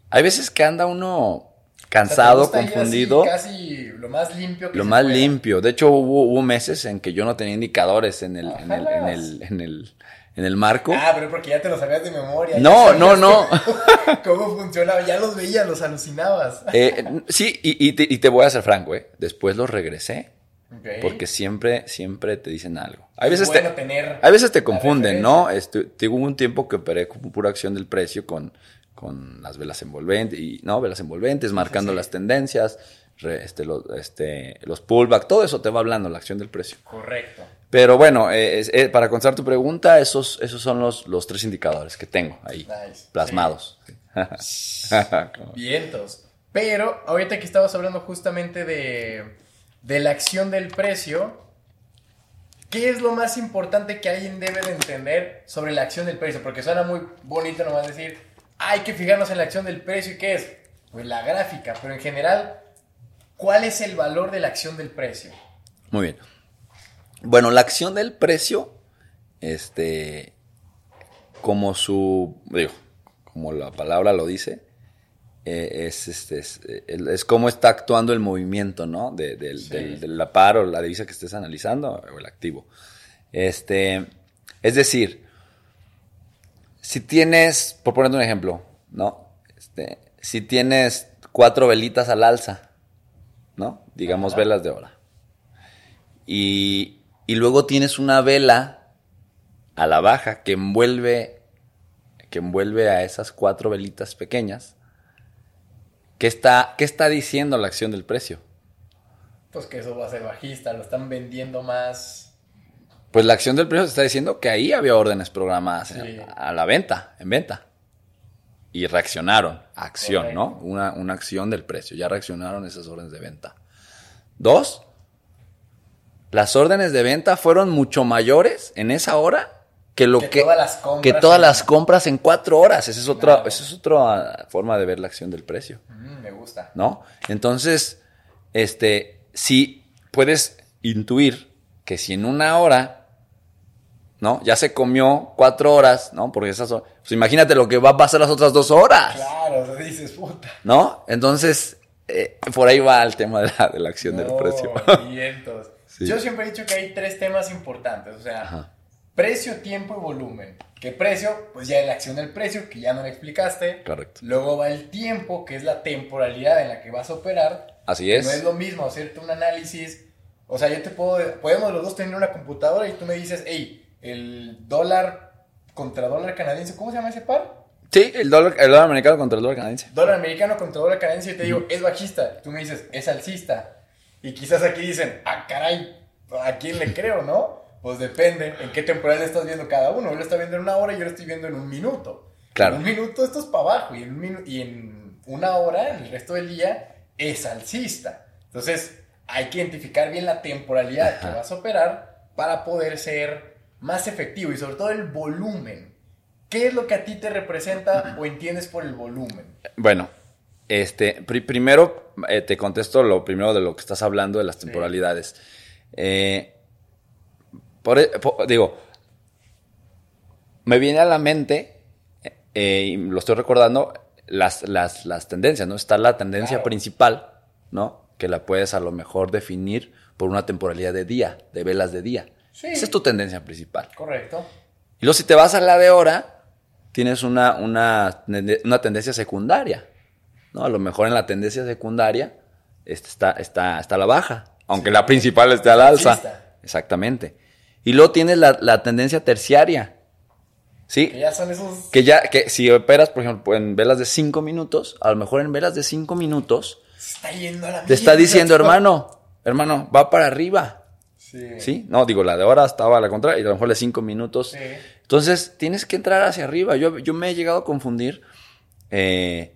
Hay veces que anda uno O sea, ¿te cansado, ir así confundido, casi lo más limpio que lo se más pueda? limpio. De hecho, hubo, hubo meses en que yo no tenía indicadores en el, en el, en el, en el, en el marco. Ah, pero porque ya te lo sabías de memoria. No, no, no. cómo- (laughs) ¿Cómo funcionaba? Ya los veías, los alucinabas. Eh, sí, y, y te, y te voy a ser franco, ¿eh? Después los regresé. Porque siempre, siempre te dicen algo. Hay Es veces, bueno te, tener hay veces te confunden. ¿no? Este, te- hubo un tiempo que operé con pura acción del precio con, con las velas envolventes, y, ¿no? Velas envolventes, marcando sí. las tendencias, re- este, los, este, los pullback, todo eso te va hablando la acción del precio. Correcto. Pero bueno, eh, eh, para contestar tu pregunta, esos, esos son los, los tres indicadores que tengo ahí, Nice. plasmados. (laughs) Vientos. Pero ahorita que estabas hablando justamente de, de la acción del precio, ¿qué es lo más importante que alguien debe de entender sobre la acción del precio? Porque suena muy bonito nomás decir, hay que fijarnos en la acción del precio y qué es? Pues la gráfica, pero en general, ¿cuál es el valor de la acción del precio? Muy bien. Bueno, la acción del precio, este, como su, digo, como la palabra lo dice, eh, es, este, es, es cómo está actuando el movimiento, ¿no? De, del- Sí. del- de la par o la divisa que estés analizando o el activo. Este, es decir, si tienes, por ponerte un ejemplo, ¿no? Este, si tienes cuatro velitas al alza, ¿no? Digamos Ajá. velas de hora. Y, y luego tienes una vela a la baja que envuelve, que envuelve a esas cuatro velitas pequeñas. ¿Qué está, ¿Qué está diciendo la acción del precio? Pues que eso va a ser bajista, lo están vendiendo más. Pues la acción del precio está diciendo que ahí había órdenes programadas Sí. a, a la venta, en venta. Y reaccionaron. Acción, ¿no? Una, una acción del precio. Ya reaccionaron esas órdenes de venta. Dos, las órdenes de venta fueron mucho mayores en esa hora que lo Que que, todas las compras que todas en- las compras en cuatro horas. Esa es otra, Claro. esa es otra forma de ver la acción del precio. Mm, me gusta. ¿no? Entonces, este, si puedes intuir que si en una hora, ¿no? Ya se comió cuatro horas, ¿no? Porque esas son, pues imagínate lo que va a pasar las otras dos horas, Claro, dices, puta. ¿no? Entonces, eh, por ahí va el tema de la, de la acción del precio. vientos. (laughs) Sí. Yo siempre he dicho que hay tres temas importantes, o sea, Ajá. precio, tiempo y volumen. Que precio, pues ya es la acción del precio, que ya no le explicaste. Correcto. Luego va el tiempo, que es la temporalidad en la que vas a operar. Así No es es. lo mismo hacerte un análisis. O sea, yo te puedo. Podemos los dos tener una computadora y tú me dices, hey, el dólar contra dólar canadiense, ¿cómo se llama ese par? Sí, el dólar, el dólar americano contra el dólar canadiense. Dólar americano contra dólar canadiense, y te digo, es bajista. Tú me dices, es alcista. Y quizás aquí dicen, ah, caray, ¿a quién le creo, no? Pues depende en qué temporada estás viendo cada uno. Él lo está viendo en una hora y yo lo estoy viendo en un minuto. Claro. En un minuto esto es para abajo y en, un y en una hora, el resto del día, es alcista. Entonces, hay que identificar bien la temporalidad que vas a operar para poder ser más efectivo y sobre todo el volumen. ¿Qué es lo que a ti te representa o entiendes por el volumen? Bueno, este, pri- primero eh, te contesto lo primero de lo que estás hablando de las Sí. temporalidades. Eh, por e- digo, me viene a la mente, eh, y lo estoy recordando, las, las, las tendencias, ¿no? Está la tendencia Claro. principal, ¿no? Que la puedes a lo mejor definir por una temporalidad de día, de velas de día. Sí. Esa es tu tendencia principal. Correcto. Y luego si te vas a la de hora, tienes una, una, una tendencia secundaria. ¿No? A lo mejor en la tendencia secundaria este, está, está, está a la baja, aunque Sí. la principal esté al alza. Exactamente. Y luego tienes la, la tendencia terciaria. ¿Sí? Que ya son esos. Que ya, que si operas, por ejemplo, en velas de 5 minutos, a lo mejor en velas de 5 minutos, Se está yendo a la te está diciendo, hermano, hermano, va para arriba. Sí. ¿Sí? No, digo, la de hora estaba a la contraria, y a lo mejor de 5 minutos. Sí. Entonces, tienes que entrar hacia arriba. Yo, yo me he llegado a confundir eh,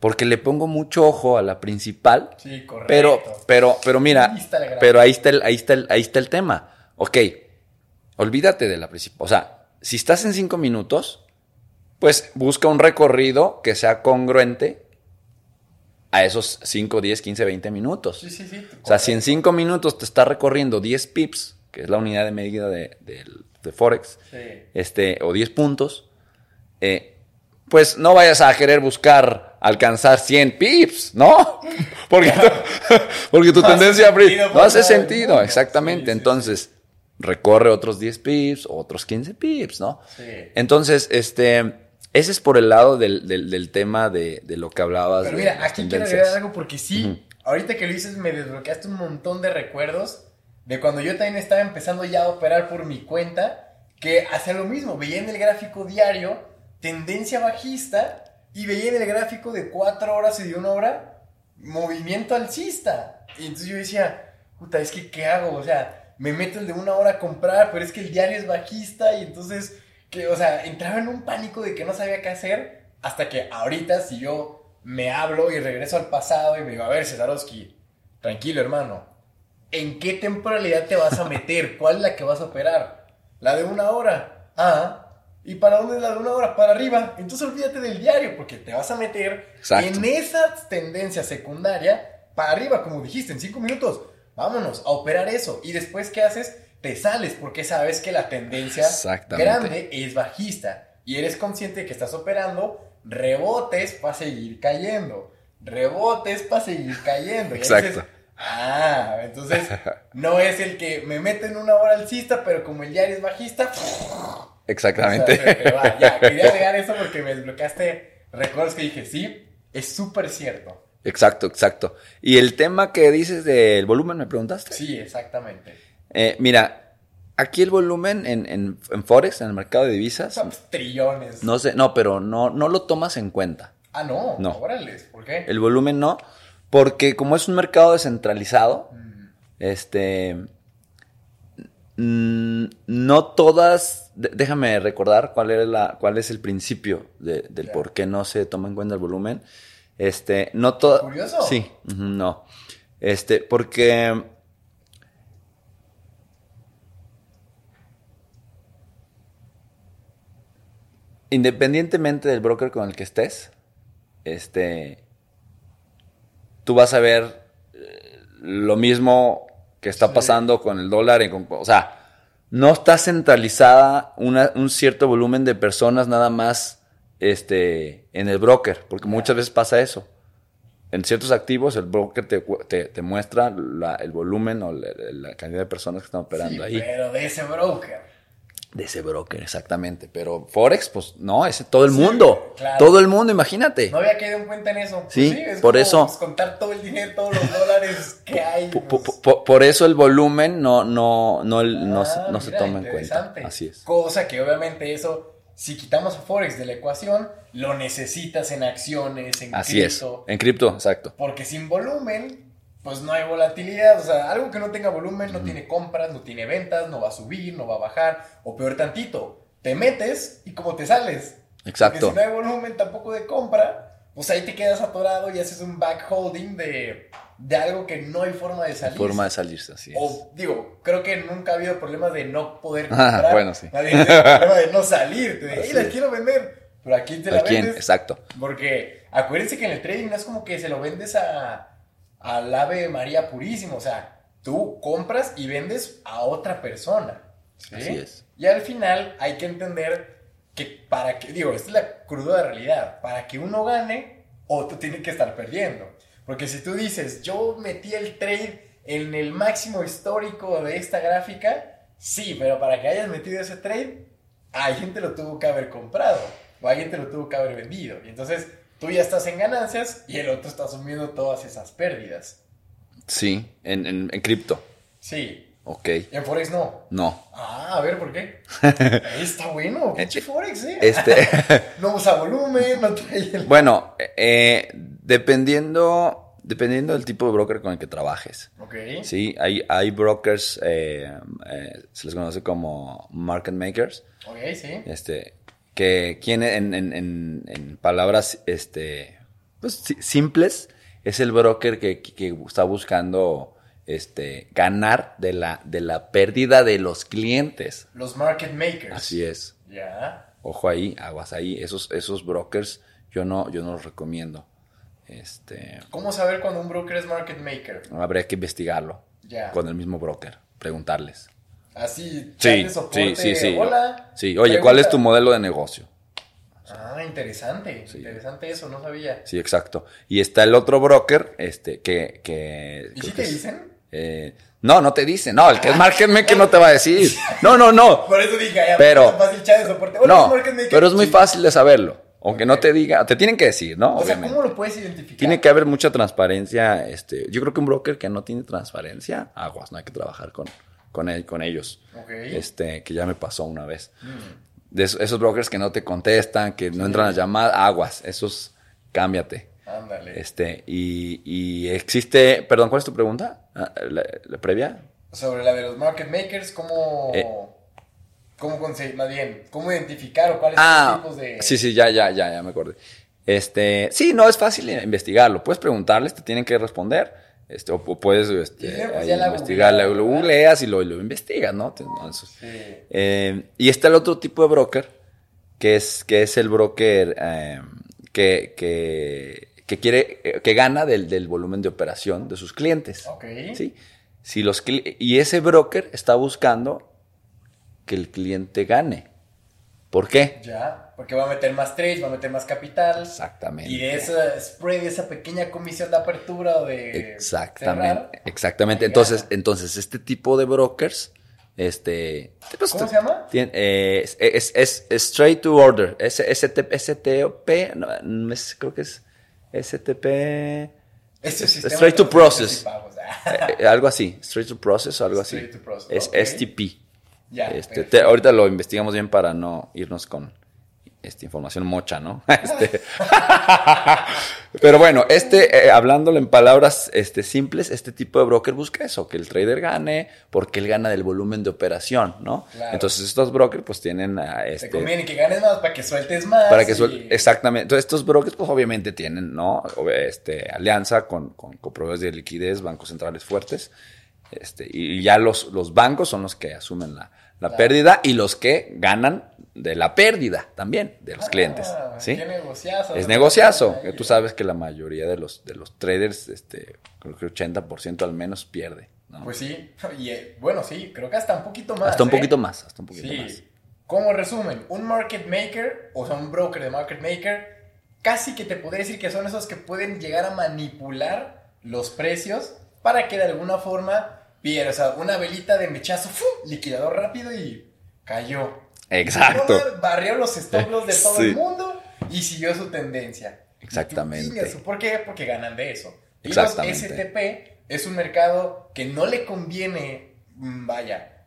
porque le pongo mucho ojo a la principal. Sí, correcto. Pero, pero, pero mira, Ahí pero ahí está, el, ahí, está el, ahí está el tema. Ok, olvídate de la principal. O sea, si estás en 5 minutos, pues busca un recorrido que sea congruente a esos 5, 10, 15, 20 minutos. Sí, sí, sí. O sea, si en 5 minutos te está recorriendo 10 pips, que es la unidad de medida de, del- de Forex, Sí. este, o 10 puntos, eh, pues no vayas a querer buscar alcanzar 100 pips, ¿no? (laughs) Porque tu, (laughs) porque tu No hace tendencia pri- sentido no hace el sentido, exactamente. Entonces, recorre otros 10 pips, otros 15 pips, ¿no? Sí. Entonces, este, ese es por el lado del, del- del tema de, de lo que hablabas. Pero de mira, las aquí quiero agregar algo porque sí, ahorita que lo dices me desbloqueaste un montón de recuerdos de cuando yo también estaba empezando ya a operar por mi cuenta, que hacía lo mismo, veía en el gráfico diario tendencia bajista y veía en el gráfico de cuatro horas y de una hora movimiento alcista. Y entonces yo decía, puta, es que ¿qué hago? O sea, me meto el de una hora a comprar, pero es que el diario es bajista y entonces, que, o sea, entraba en un pánico de que no sabía qué hacer hasta que ahorita si yo me hablo y regreso al pasado y me digo, a ver, Cesarowski, tranquilo hermano, ¿en qué temporalidad te vas a meter? ¿Cuál es la que vas a operar? La de una hora. Ah, ¿y para dónde es la de una hora? Para arriba. Entonces olvídate del diario porque te vas a meter Exacto. en esa tendencia secundaria para arriba, como dijiste, en cinco minutos. Vámonos a operar eso. Y después, ¿qué haces? Te sales porque sabes que la tendencia grande es bajista. Y eres consciente de que estás operando rebotes para seguir cayendo. Rebotes para seguir cayendo. Y Exacto. dices, ah, entonces (laughs) no es el que me mete en una hora alcista, pero como el diario es bajista, Exactamente. o sea, se te va. Ya, (laughs) quería agregar eso porque me desbloqueaste recuerdos que dije, sí, es súper cierto. Exacto, exacto. Y el tema que dices del volumen, ¿me preguntaste? Sí, exactamente. Eh, mira, aquí el volumen en, en, en Forex, en el mercado de divisas, Son trillones. no sé, no, pero no, no lo tomas en cuenta. Ah, no. No. Órales, ¿por qué? El volumen no, porque como es un mercado descentralizado, Mm, este, mm, no todas, déjame recordar cuál, era la, cuál es el principio de- del por qué no se toma en cuenta el volumen. Este, no todas. Curioso. Sí, no. Este, porque independientemente del broker con el que estés, este, tú vas a ver eh, lo mismo que está Sí. pasando con el dólar. y con- o sea, no está centralizada una- un cierto volumen de personas nada más este, en el broker, porque muchas veces pasa eso. en ciertos activos el broker te, te- te muestra la- el volumen o la, la cantidad de personas que están operando Sí, ahí. pero de ese broker. De ese broker, exactamente. Pero Forex, pues no, ese todo el Sí, mundo. claro. Todo el mundo, imagínate. No había caído en cuenta en eso. Pues Sí, es por como, eso- pues, contar todo el dinero, todos los dólares que hay. Pues. po- po- por eso el volumen no, no, no, no, se- Ah, no se mira, toma en cuenta. Así es. Cosa que obviamente eso, si quitamos a Forex de la ecuación, lo necesitas en acciones, en Así es. cripto. En cripto, exacto. Porque sin volumen, pues no hay volatilidad. O sea, algo que no tenga volumen no tiene compras, no tiene ventas, no va a subir, no va a bajar. O peor tantito, te metes y como te sales. Exacto. Porque si no hay volumen tampoco de compra, pues ahí te quedas atorado y haces un backholding de, de algo que no hay forma de salir. Forma de salirse, así es. O digo, creo que nunca ha habido problemas de no poder (laughs) Ah, comprar. bueno, sí. (laughs) Problema de no salir. Te "Ey, la quiero vender. Pero ¿a quién te la ¿A quién? vendes? Exacto. Porque acuérdense que en el trading no es como que se lo vendes a al ave María Purísimo. O sea, tú compras y vendes a otra persona. ¿sí? Así es. Y al final hay que entender que para que, digo, esta es la cruda realidad. Para que uno gane, otro tiene que estar perdiendo. Porque si tú dices, yo metí el trade en el máximo histórico de esta gráfica, sí, pero para que hayas metido ese trade, alguien te lo tuvo que haber comprado o alguien te lo tuvo que haber vendido. Y entonces tú ya estás en ganancias y el otro está asumiendo todas esas pérdidas. Sí, en, en, en cripto. Sí, Ok. en Forex no. No. Ah, a ver, ¿por qué? (laughs) Ahí está bueno, pinche Forex, ¿eh? Este. (laughs) No usa volumen, no trae el... bueno, eh, dependiendo, dependiendo del tipo de broker con el que trabajes. Ok. Sí, hay, hay brokers, eh, eh, se les conoce como market makers, Ok, sí. este, que quien en, en- en- en palabras este, pues, si- simples es el broker que, que- está buscando este, ganar de la, de la pérdida de los clientes. Los market makers. Así es. Ya. Ojo ahí, aguas ahí. Esos, esos brokers yo no, yo no los recomiendo. Este, ¿Cómo saber cuando un broker es market maker? habría que investigarlo Ya. con el mismo broker, preguntarles. Así, Sí, de soporte, sí, sí, sí. Hola. Sí, oye, ¿cuál es tu modelo de negocio? Ah, interesante. Sí. Interesante eso, no sabía. Sí, exacto. Y está el otro broker, este, que... que ¿Y si te dicen? eh, no, no te dice. No, el que es market maker no te va a decir. (laughs) No, no, no. Por eso dije, ya, Pero- es fácil chat de soporte. Hola, No, es pero es muy fácil de saberlo. Aunque no te diga, te tienen que decir, ¿no? O sea. ¿cómo lo puedes identificar? Tiene que haber mucha transparencia. Este, yo creo que un broker que no tiene transparencia, aguas, no hay que trabajar con, con, él- con ellos. Este, que ya me pasó una vez. Mm. De esos, esos brokers que no te contestan, que no entran a llamar, aguas, esos, cámbiate. Ándale. Este, y, y existe, perdón, ¿cuál es tu pregunta? Ah, ¿La, la previa? Sobre la de los market makers, ¿cómo... Eh. ¿Cómo conseguir, más bien, cómo identificar o cuáles Ah, son los tipos de... sí, sí, ya, ya, ya, ya me acordé. Este, sí, no es fácil investigarlo. Puedes preguntarles, te tienen que responder. Este, o, o puedes este, pues, investigar, lo, googleas y lo, lo investigas, ¿no? Sí. Eh, y está el otro tipo de broker, que es, que es el broker eh, que, que, que quiere, eh, que gana del, del volumen de operación de sus clientes. ¿sí? Si los, y ese broker está buscando que el cliente gane. ¿Por qué? Ya, porque va a meter más trades, va a meter más capital. Exactamente. Y de esa spread, esa pequeña comisión de apertura o de... Exactamente, cerrar, exactamente. Entonces, gana. entonces, este tipo de brokers, este... pues, ¿Cómo se llama? tiene- eh, es, es- es- es straight to order. Es, ST, STOP, no, creo que es STP... Straight to process. pagos, ah. Eh, eh, algo así, straight to process o algo así. Straight to process, Es ok. STP. Ya, Este, te- ahorita lo investigamos bien para no irnos con esta información mocha, ¿no? (laughs) Este, (laughs) pero bueno, este, eh, hablándolo en palabras este, simples, este tipo de broker busca eso, que el trader gane, porque él gana del volumen de operación, ¿no? Claro. Entonces estos brokers pues tienen a Te este, conviene que ganes más para que sueltes más. para que y- suel- exactamente. Entonces, estos brokers, pues obviamente tienen, ¿no? Este, alianza con, con, con proveedores de liquidez, bancos centrales fuertes. Este, y ya los, los bancos son los que asumen la, la Claro. pérdida y los que ganan de la pérdida también de los Ah, clientes. ¿sí? qué negociazo. Es negociazo. Que Tú sabes que la mayoría de los, de los traders, este, creo que 80% al menos pierde. ¿no? Pues sí, (laughs) y eh, bueno, sí, creo que hasta un poquito más. hasta un ¿eh? poquito más, hasta un poquito Sí. más. Como resumen, un market maker, o sea, un broker de market maker, casi que te podría decir que son esos que pueden llegar a manipular los precios para que de alguna forma pierda. O sea, una velita de mechazo, ¡fum! liquidador rápido y cayó. Exacto. Barrió los stop loss de todo Sí. el mundo y siguió su tendencia. Exactamente. "Chingas, ¿Por qué? Porque ganan de eso. Y los. STP es un mercado que no le conviene, mm, vaya,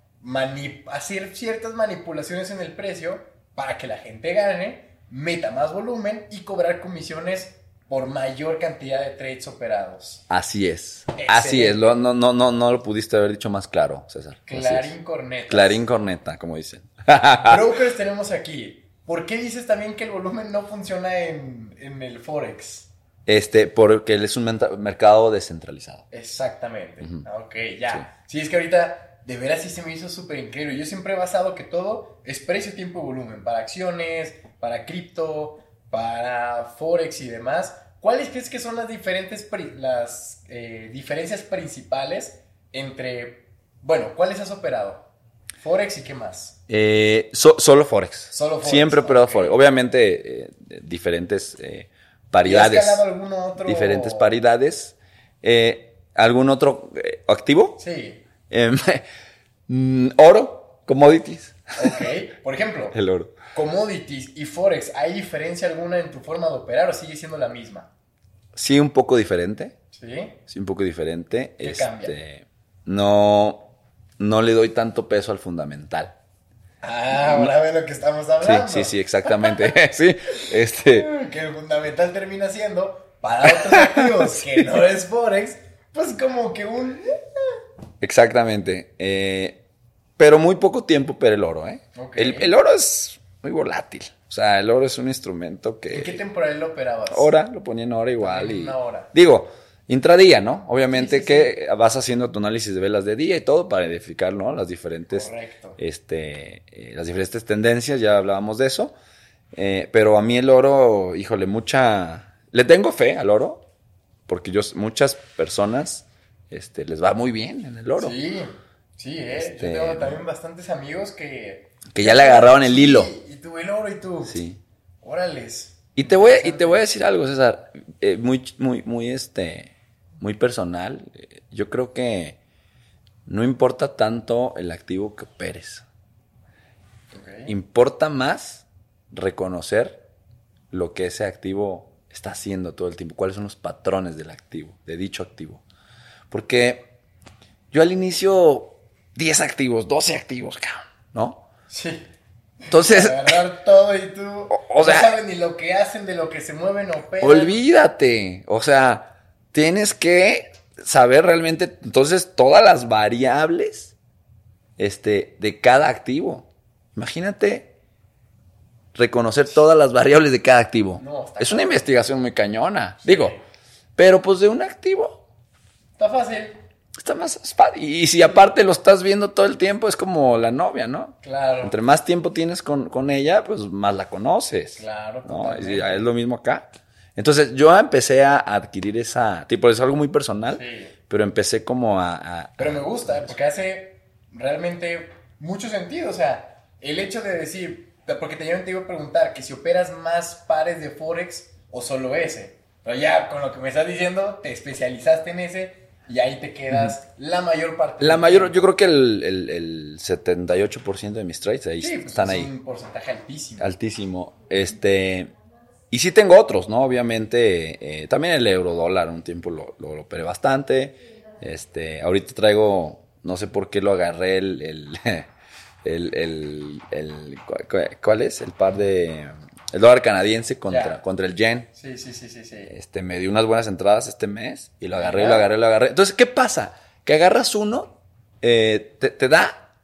hacer ciertas manipulaciones en el precio para que la gente gane, meta más volumen y cobrar comisiones por mayor cantidad de trades operados. Así es. Excelente. Así es. Lo- no, no, no, no lo pudiste haber dicho más claro, César. Clarín corneta. Clarín corneta, como dicen. (laughs) (laughs) Brokers tenemos aquí. ¿Por qué dices también que el volumen no funciona en, en el Forex? Este, porque él es un mercado descentralizado. Exactamente. Ah, Ok, ya. Sí. es que ahorita de veras sí se me hizo súper increíble. Yo siempre he basado que todo es precio, tiempo y volumen. Para acciones, para cripto, para Forex y demás. ¿Cuáles crees que son las diferentes las eh, diferencias principales entre. Bueno, ¿cuáles has operado? Forex y qué más. Eh, so- solo Forex. Solo Forex, Siempre he operado. Forex. Obviamente, eh, diferentes eh, ¿Y has paridades. algún otro? Diferentes paridades. ¿Algún otro activo? Sí. Em, (laughs) mm, oro, commodities. Ok. Por ejemplo, (laughs) El oro. Commodities y Forex, ¿hay diferencia alguna en tu forma de operar o sigue siendo la misma? Sí, un poco diferente. Sí. Sí, un poco diferente. ¿Qué este, cambia? No, no le doy tanto peso al fundamental. Ah, ahora ve lo que estamos hablando. sí, sí, exactamente. (laughs) sí, este, (laughs) Que el fundamental termina siendo, para otros activos que no (laughs) es Forex, pues como que un... exactamente. Eh, pero muy poco tiempo para el oro, ¿eh? El oro es muy volátil. O sea, el oro es un instrumento ¿En qué que... temporada lo operabas? Hora, lo ponía en hora igual y... una hora. Digo, intradía, ¿no? Obviamente Sí, sí, que vas haciendo tu análisis de velas de día y todo para identificar, ¿no? Las diferentes... Correcto. este, eh, las diferentes tendencias, ya hablábamos de eso. Eh, pero a mí el oro, híjole, mucha... Le tengo fe al oro, porque yo, muchas personas este, les va muy bien en el oro. Sí, sí, eh. Este- Yo tengo también bastantes amigos que... Que ya le agarraron el hilo. Y tú el oro y tú. Sí. Órales. Y te voy, y te voy a decir algo, César, eh, muy, muy, muy, este, muy personal. Yo creo que no importa tanto el activo que operes. Importa más reconocer lo que ese activo está haciendo todo el tiempo, cuáles son los patrones del activo, de dicho activo. Porque yo al inicio 10 activos, 12 activos, cabrón, ¿no? Sí. Entonces, Agarrar todo y tú. o sea- no saben ni lo que hacen, de lo que se mueven o operan. olvídate, o sea, tienes que saber realmente entonces todas las variables este, de cada activo. Imagínate reconocer todas las variables de cada activo. No, está es una investigación muy cañona, digo, pero pues de un activo Está fácil. Está más y, si aparte lo estás viendo todo el tiempo es como la novia, ¿no? Claro. Entre más tiempo tienes con, con ella, pues más la conoces. Claro, ¿no? es lo mismo acá. Entonces yo empecé a adquirir esa, tipo, es algo muy personal, Sí. pero empecé como a... a- Pero me gusta, porque hace realmente mucho sentido. O sea, el hecho de decir, porque te iba a preguntar que si operas más pares de Forex o solo ese. Pero ya con lo que me estás diciendo, te especializaste en ese y ahí te quedas la mayor parte. la mayor, yo creo que el, el, el 78% de mis trades ahí Sí, pues están es ahí. un porcentaje altísimo. Altísimo. Este. Y sí tengo otros, ¿no? Obviamente. eh, también el euro dólar un tiempo lo, lo, lo operé bastante. Este. Ahorita traigo. No sé por qué lo agarré el. el, (laughs) el, el- el- ¿cuál- cuál- ¿Cuál es? El par de. El dólar canadiense contra, contra el yen. Sí, sí, sí, sí, sí. Este, me dio unas buenas entradas este mes y lo agarré, Ajá. lo agarré, lo agarré. Entonces, ¿qué pasa? Que agarras uno, eh, te, te da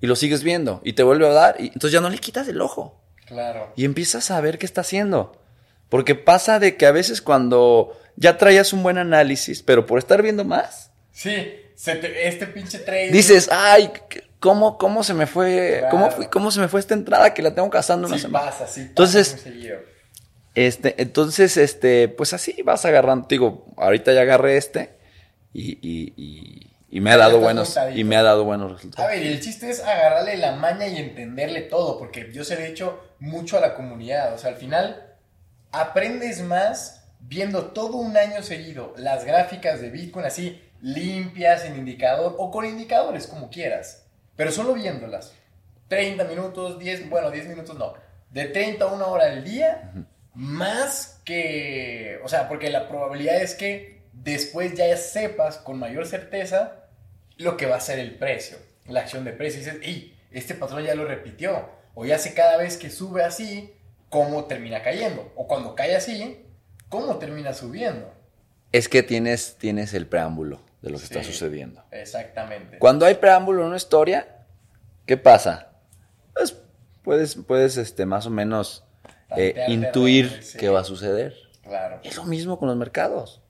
y lo sigues viendo y te vuelve a dar y entonces ya no le quitas el ojo Claro. y empiezas a ver qué está haciendo. Porque pasa de que a veces cuando ya traías un buen análisis, pero por estar viendo más, Sí, se te- este pinche trade. dices, ay, ¿cómo, cómo se me fue, Claro. cómo, fui- cómo se me fue esta entrada que la tengo cazando una Sí semana? pasa, sí. pasa Entonces. Este, entonces, este, pues así vas agarrando. Digo, ahorita ya agarré este y, y, y, y me ha dado buenos, y me ha dado buenos A resultados. ver, y el chiste es agarrarle la maña y entenderle todo, porque yo se lo he dicho mucho a la comunidad. O sea, al final, aprendes más viendo todo un año seguido las gráficas de Bitcoin así limpias en indicador o con indicadores como quieras, pero solo viéndolas. 30 minutos, 10, bueno, 10 minutos no, de 30 a una hora al día, más que, o sea, porque la probabilidad es que después ya sepas con mayor certeza lo que va a ser el precio, la acción de precio. Y dices, ¡Ey! este patrón ya lo repitió, o ya sé cada vez que sube así, cómo termina cayendo, o cuando cae así, cómo termina subiendo. Es que tienes, tienes el preámbulo de lo que está sucediendo. Exactamente. Cuando hay preámbulo en una historia, ¿qué pasa? Pues puedes, puedes este, más o menos eh, intuir terreno, sí. qué va a suceder. Claro. Es lo mismo con los mercados.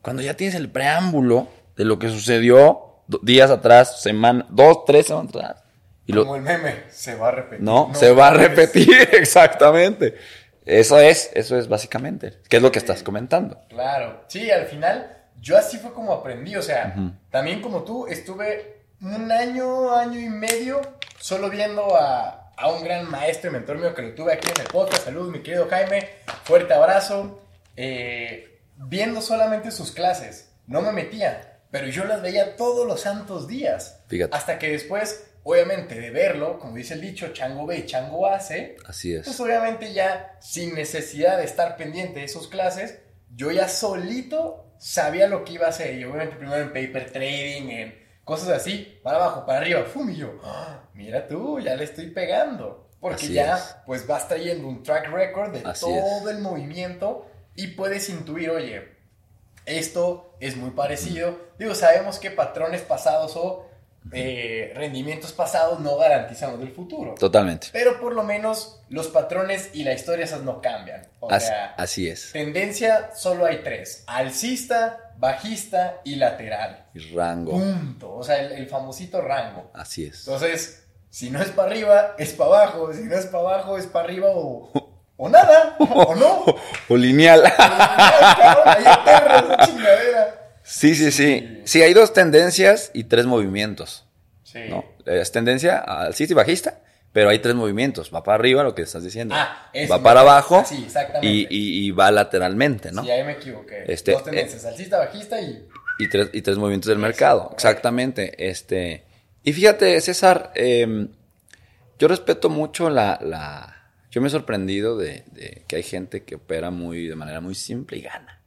Cuando ya tienes el preámbulo de lo que sucedió días atrás, semana, dos, tres semanas atrás, y lo, Como el meme, se va a repetir. no, se va a repetir (laughs) exactamente. Eso es, eso es básicamente. ¿Qué es lo que estás comentando? Claro, sí, al final yo así fue como aprendí, o sea, también como tú estuve un año, año y medio solo viendo a, a un gran maestro y mentor mío que lo tuve aquí en el podcast, saludos mi querido Jaime, fuerte abrazo, eh, viendo solamente sus clases, no me metía, pero yo las veía todos los santos días, Fíjate. hasta que después, obviamente de verlo, como dice el dicho, chango ve y chango hace, Así pues es. obviamente ya sin necesidad de estar pendiente de sus clases, yo ya solito sabía lo que iba a hacer. Y obviamente primero en paper trading, en cosas así, para abajo, para arriba, fum, y yo, "Ah, mira tú, ya le estoy pegando. Porque Así ya es. pues vas trayendo un track record de Así todo el movimiento y puedes intuir, oye, esto es muy parecido. Digo, sabemos que patrones pasados o eh, rendimientos pasados no garantizan los del futuro. Totalmente. Pero por lo menos los patrones y la historia esas no cambian. O Así, sea, así es. tendencia solo hay tres. Alcista, bajista y lateral. Y rango. Punto. O sea, el, el famosito rango. Así es. Entonces, si no es para arriba, es para abajo. Si no es para abajo, es para arriba o, o nada. O no. (laughs) O lineal. Cabrón, ahí (laughs) chingadera. Sí, sí, sí. Sí, hay dos tendencias y tres movimientos. Sí. ¿no? Es tendencia alcista y bajista, pero hay tres movimientos. Va para arriba, lo que estás diciendo. Ah, va para abajo Sí, exactamente. y, y- y va lateralmente, ¿no? Sí, ahí me equivoqué. Este, Dos tendencias, alcista, bajista y... Y tres, y tres movimientos del mercado. Exactamente. Este, y fíjate, César, eh, yo respeto mucho la, la- Yo me he sorprendido de, de que hay gente que opera muy, de manera muy simple y gana.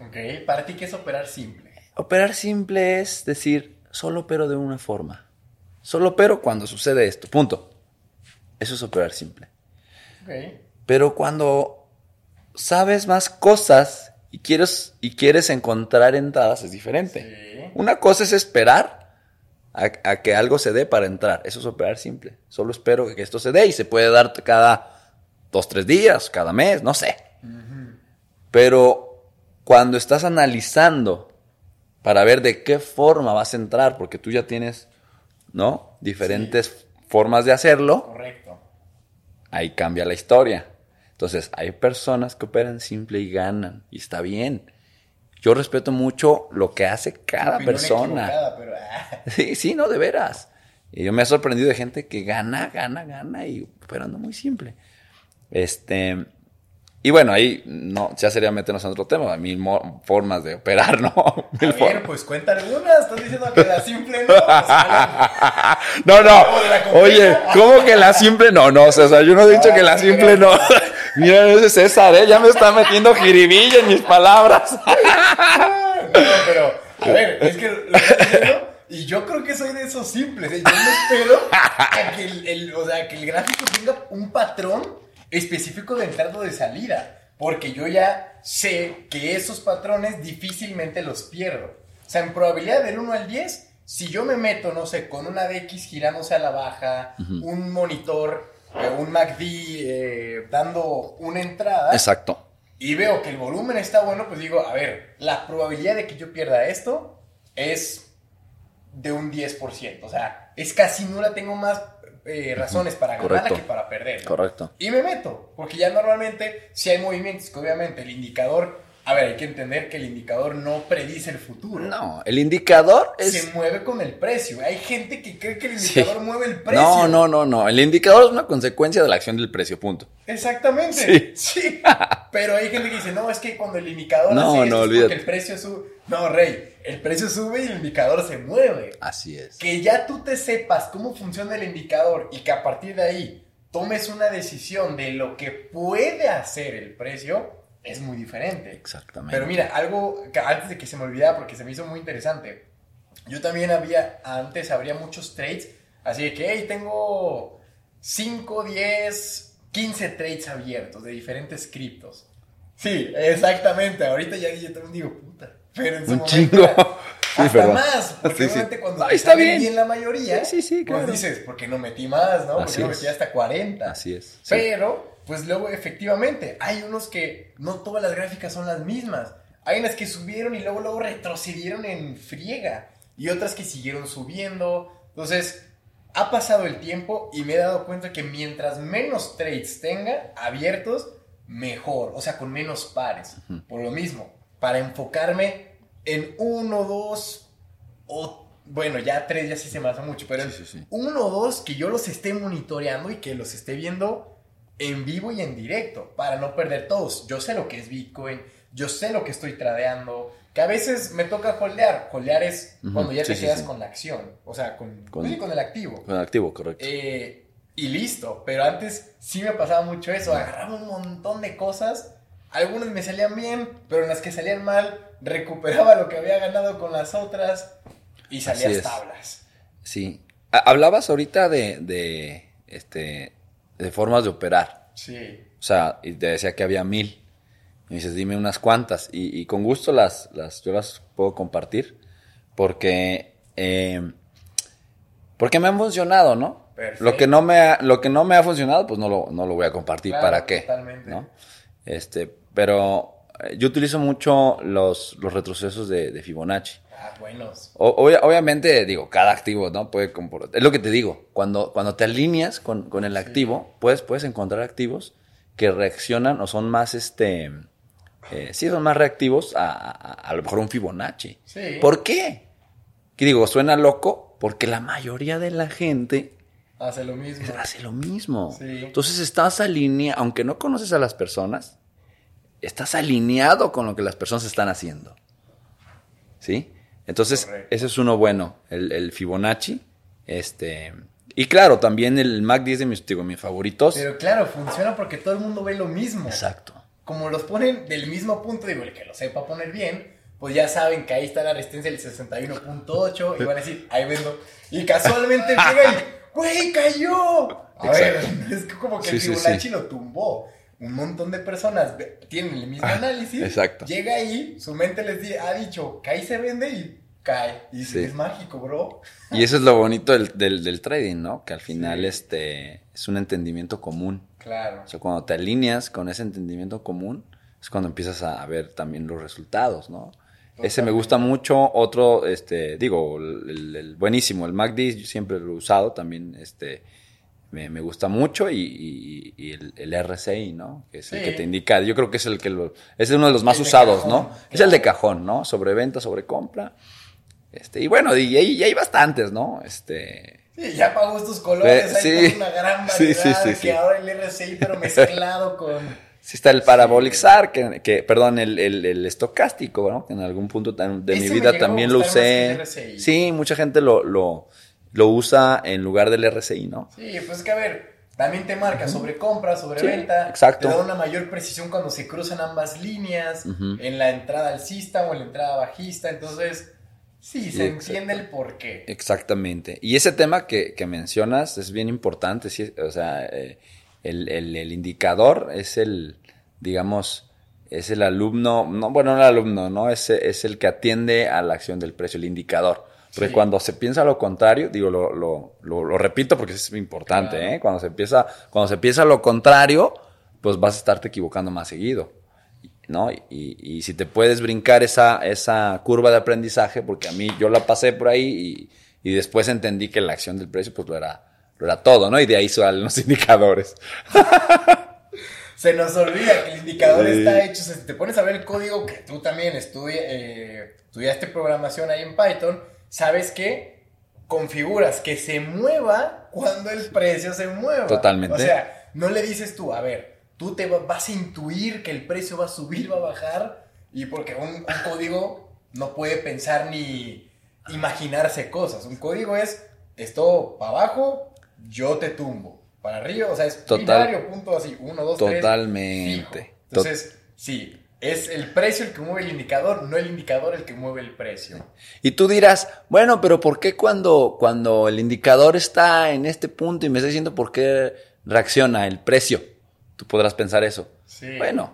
Ok, para ti, ¿qué es operar simple? Operar simple es decir, solo opero de una forma. Solo opero cuando sucede esto. Punto. Eso es operar simple. Ok. Pero cuando sabes más cosas y quieres, y quieres encontrar entradas, es diferente. Sí. Una cosa es esperar a, a que algo se dé para entrar. Eso es operar simple. Solo espero que esto se dé y se puede dar cada dos, tres días, cada mes, no sé. Pero cuando estás analizando para ver de qué forma vas a entrar, porque tú ya tienes, ¿no? Diferentes formas de hacerlo, Correcto. ahí cambia la historia. Entonces, hay personas que operan simple y ganan, y está bien. Yo respeto mucho lo que hace cada persona. pero, ah, Sí, sí, no, de veras. Y yo me he sorprendido de gente que gana, gana, gana y operando muy simple. Este. Y bueno, ahí no, ya sería meternos en otro tema. Mil formas de operar, ¿no? a (laughs) Mil ver, formas. pues cuenta algunas. Estás diciendo que la simple no. Pues. (laughs) No, no. Oye, ¿cómo que la simple? No, no, César, yo no he dicho Ah, que la sí, simple no. (laughs) Mira, ese César, ¿eh? Ya me está metiendo jiribilla en mis palabras. No, pero, a ver, es que lo estás diciendo, y yo creo que soy de esos simples. ¿eh? Yo no espero a que el, el- o sea, que el gráfico tenga un patrón específico de entrada o de salida. Porque yo ya sé que esos patrones difícilmente los pierdo. O sea, en probabilidad del 1 al 10, si yo me meto, no sé, con una DX girándose a la baja, un monitor, eh, un MACD eh, dando una entrada, Exacto. y veo que el volumen está bueno, pues digo, a ver, la probabilidad de que yo pierda esto es de un 10%. O sea, es casi nula, tengo más eh, razones para Correcto. que para perder. Correcto. Y me meto, porque ya normalmente, si hay movimientos que obviamente el indicador a ver, hay que entender que el indicador no predice el futuro. No, el indicador es... Se mueve con el precio. Hay gente que cree que el indicador mueve el precio. No, no, no, no. El indicador es una consecuencia de la acción del precio, punto. Exactamente. Sí. (laughs) Pero hay gente que dice, no, es que cuando el indicador no, hace no, es porque el precio sube. No, Rey, el precio sube y el indicador se mueve. Así es. Que ya tú te sepas cómo funciona el indicador y que a partir de ahí tomes una decisión de lo que puede hacer el precio es muy diferente. Exactamente. Pero mira, algo que antes de que se me olvidara, porque se me hizo muy interesante. Yo también había, antes habría muchos trades, así de que, hey, tengo 5, 10, 15 trades abiertos de diferentes criptos. Sí, exactamente. Ahorita ya yo también digo, puta. Pero en su Un momento chingo. (laughs) Sí, hasta más. (laughs) Porque Sí, sí. obviamente cuando No, está salen bien. la mayoría, Sí, sí, pues claro. dices, ¿por qué no metí más, no? ¿Por Así qué no metí hasta 40? Así es. Pero, pues luego efectivamente, hay unos que no todas las gráficas son las mismas. Hay unas que subieron y luego, luego retrocedieron en friega. Y otras que siguieron subiendo. Entonces, ha pasado el tiempo y me he dado cuenta que mientras menos trades tenga abiertos, mejor. O sea, con menos pares. Por lo mismo, para enfocarme en uno, dos o... Bueno, ya tres ya sí se me hace mucho, pero Sí, sí, sí. uno o dos que yo los esté monitoreando y que los esté viendo en vivo y en directo para no perder todos. Yo sé lo que es Bitcoin, yo sé lo que estoy tradeando, que a veces me toca holdear. Holdear es Ujú, cuando ya te quedas con la acción, o sea, con, Con- pues con el activo. Con activo, correcto. Eh, y listo, pero antes sí me pasaba mucho eso, agarraba un montón de cosas, algunas me salían bien, pero en las que salían mal recuperaba lo que había ganado con las otras y salías es. tablas. Sí. Ha- Hablabas ahorita de, de, este, de formas de operar. Sí. O sea, y te decía que había mil. Me dices, dime unas cuantas. Y, y con gusto las, las, yo las puedo compartir. Porque, eh, porque me han funcionado, ¿no? Perfecto. Lo que no me ha, lo que no me ha funcionado, pues no lo, no lo voy a compartir. Claro, ¿Para qué? totalmente. ¿No? Este, pero eh, yo utilizo mucho los, los retrocesos de, de Fibonacci. Ah, buenos. O- obvia- obviamente, digo, cada activo, ¿no? Puede comportar. Es lo que te digo. Cuando, cuando te alineas con, con el activo, puedes, puedes encontrar activos que reaccionan o son más, este, eh, sí, son más reactivos a, a, a lo mejor un Fibonacci. Sí. ¿Por qué? Que digo, suena loco porque la mayoría de la gente Hace lo mismo. hace lo mismo. Sí. Entonces estás alineado, aunque no conoces a las personas, estás alineado con lo que las personas están haciendo. ¿Sí? Entonces, Correcto. ese es uno bueno, el, el Fibonacci. Este. Y claro, también el Mac 10 de mis, digo, mis favoritos. Pero claro, funciona porque todo el mundo ve lo mismo. Exacto. Como los ponen del mismo punto, digo, el que lo sepa poner bien, pues ya saben que ahí está la resistencia del 61.8 y van a decir, ahí vendo. Y casualmente (laughs) llega y, ¡güey, cayó! A ver, Exacto. (laughs) es como que Sí, el sí, Fibonacci sí. lo tumbó. Un montón de personas tienen el mismo Ah, análisis. exacto. Llega ahí, su mente les di- ha dicho, cae se vende y cae. Y Sí. es mágico, bro. (laughs) Y eso es lo bonito del, del- del trading, ¿no? Que al final Sí. este, es un entendimiento común. Claro. O sea, cuando te alineas con ese entendimiento común, es cuando empiezas a ver también los resultados, ¿no? Ese me gusta mucho. Otro, este, digo, el, el- el buenísimo, el MACD, yo siempre lo he usado también, este, me, me gusta mucho. Y, y- y el, el RSI, ¿no? Que es el Sí. que te indica, yo creo que es el que lo, es uno de los más El usados, cajón, ¿no? Es el de cajón, ¿no? Sobre venta, sobre compra. Este, y bueno, y hay, y hay bastantes, ¿no? Este, Sí, ya para gustos colores, hay sí. una gran Sí, variedad sí, sí, que ahora el RSI, pero mezclado (laughs) con... Sí está el Parabolic SAR, que, que- perdón, el, el, el estocástico, ¿no? Que en algún punto de Ese mi vida también lo usé. Sí, mucha gente lo, lo, lo usa en lugar del RSI, ¿no? Sí, pues es que a ver, también te marca sobre compra, sobre Sí, venta. exacto. Te da una mayor precisión cuando se cruzan ambas líneas, en la entrada alcista o en la entrada bajista. Entonces, sí, Sí, se entiende el porqué. Exactamente. Y ese tema que, que mencionas es bien importante, sí, o sea, eh, el, el- el indicador es el, digamos, es el alumno, no, bueno, no el alumno, ¿no? Es, es el que atiende a la acción del precio, el indicador. Sí. cuando se piensa lo contrario, digo, lo, lo, lo, lo repito porque es importante, Claro. ¿eh? Cuando se empieza, cuando se piensa lo contrario, pues vas a estarte equivocando más seguido. ¿no? Y, y si te puedes brincar esa, esa curva de aprendizaje, porque a mí yo la pasé por ahí y, y después entendí que la acción del precio pues lo era, lo era todo, ¿no? Y de ahí salen los (laughs) indicadores. se nos olvida que el indicador Sí. está hecho. O sea, si te pones a ver el código que tú también estudi- eh, estudiaste programación ahí en Python, sabes que configuras que se mueva cuando el precio se mueva. Totalmente. O sea, no le dices tú, a ver, tú te va- vas a intuir que el precio va a subir, va a bajar, y porque un, un código no puede pensar ni imaginarse cosas. Un código es esto para abajo, yo te tumbo. Para arriba, o sea, es Total- binario, punto así, uno, dos, tres. Totalmente. Entonces, sí, es el precio el que mueve el indicador, no el indicador el que mueve el precio. Y tú dirás, bueno, pero ¿por qué cuando, cuando el indicador está en este punto y me está diciendo por qué reacciona el precio? Tú podrás pensar eso. Sí. Bueno,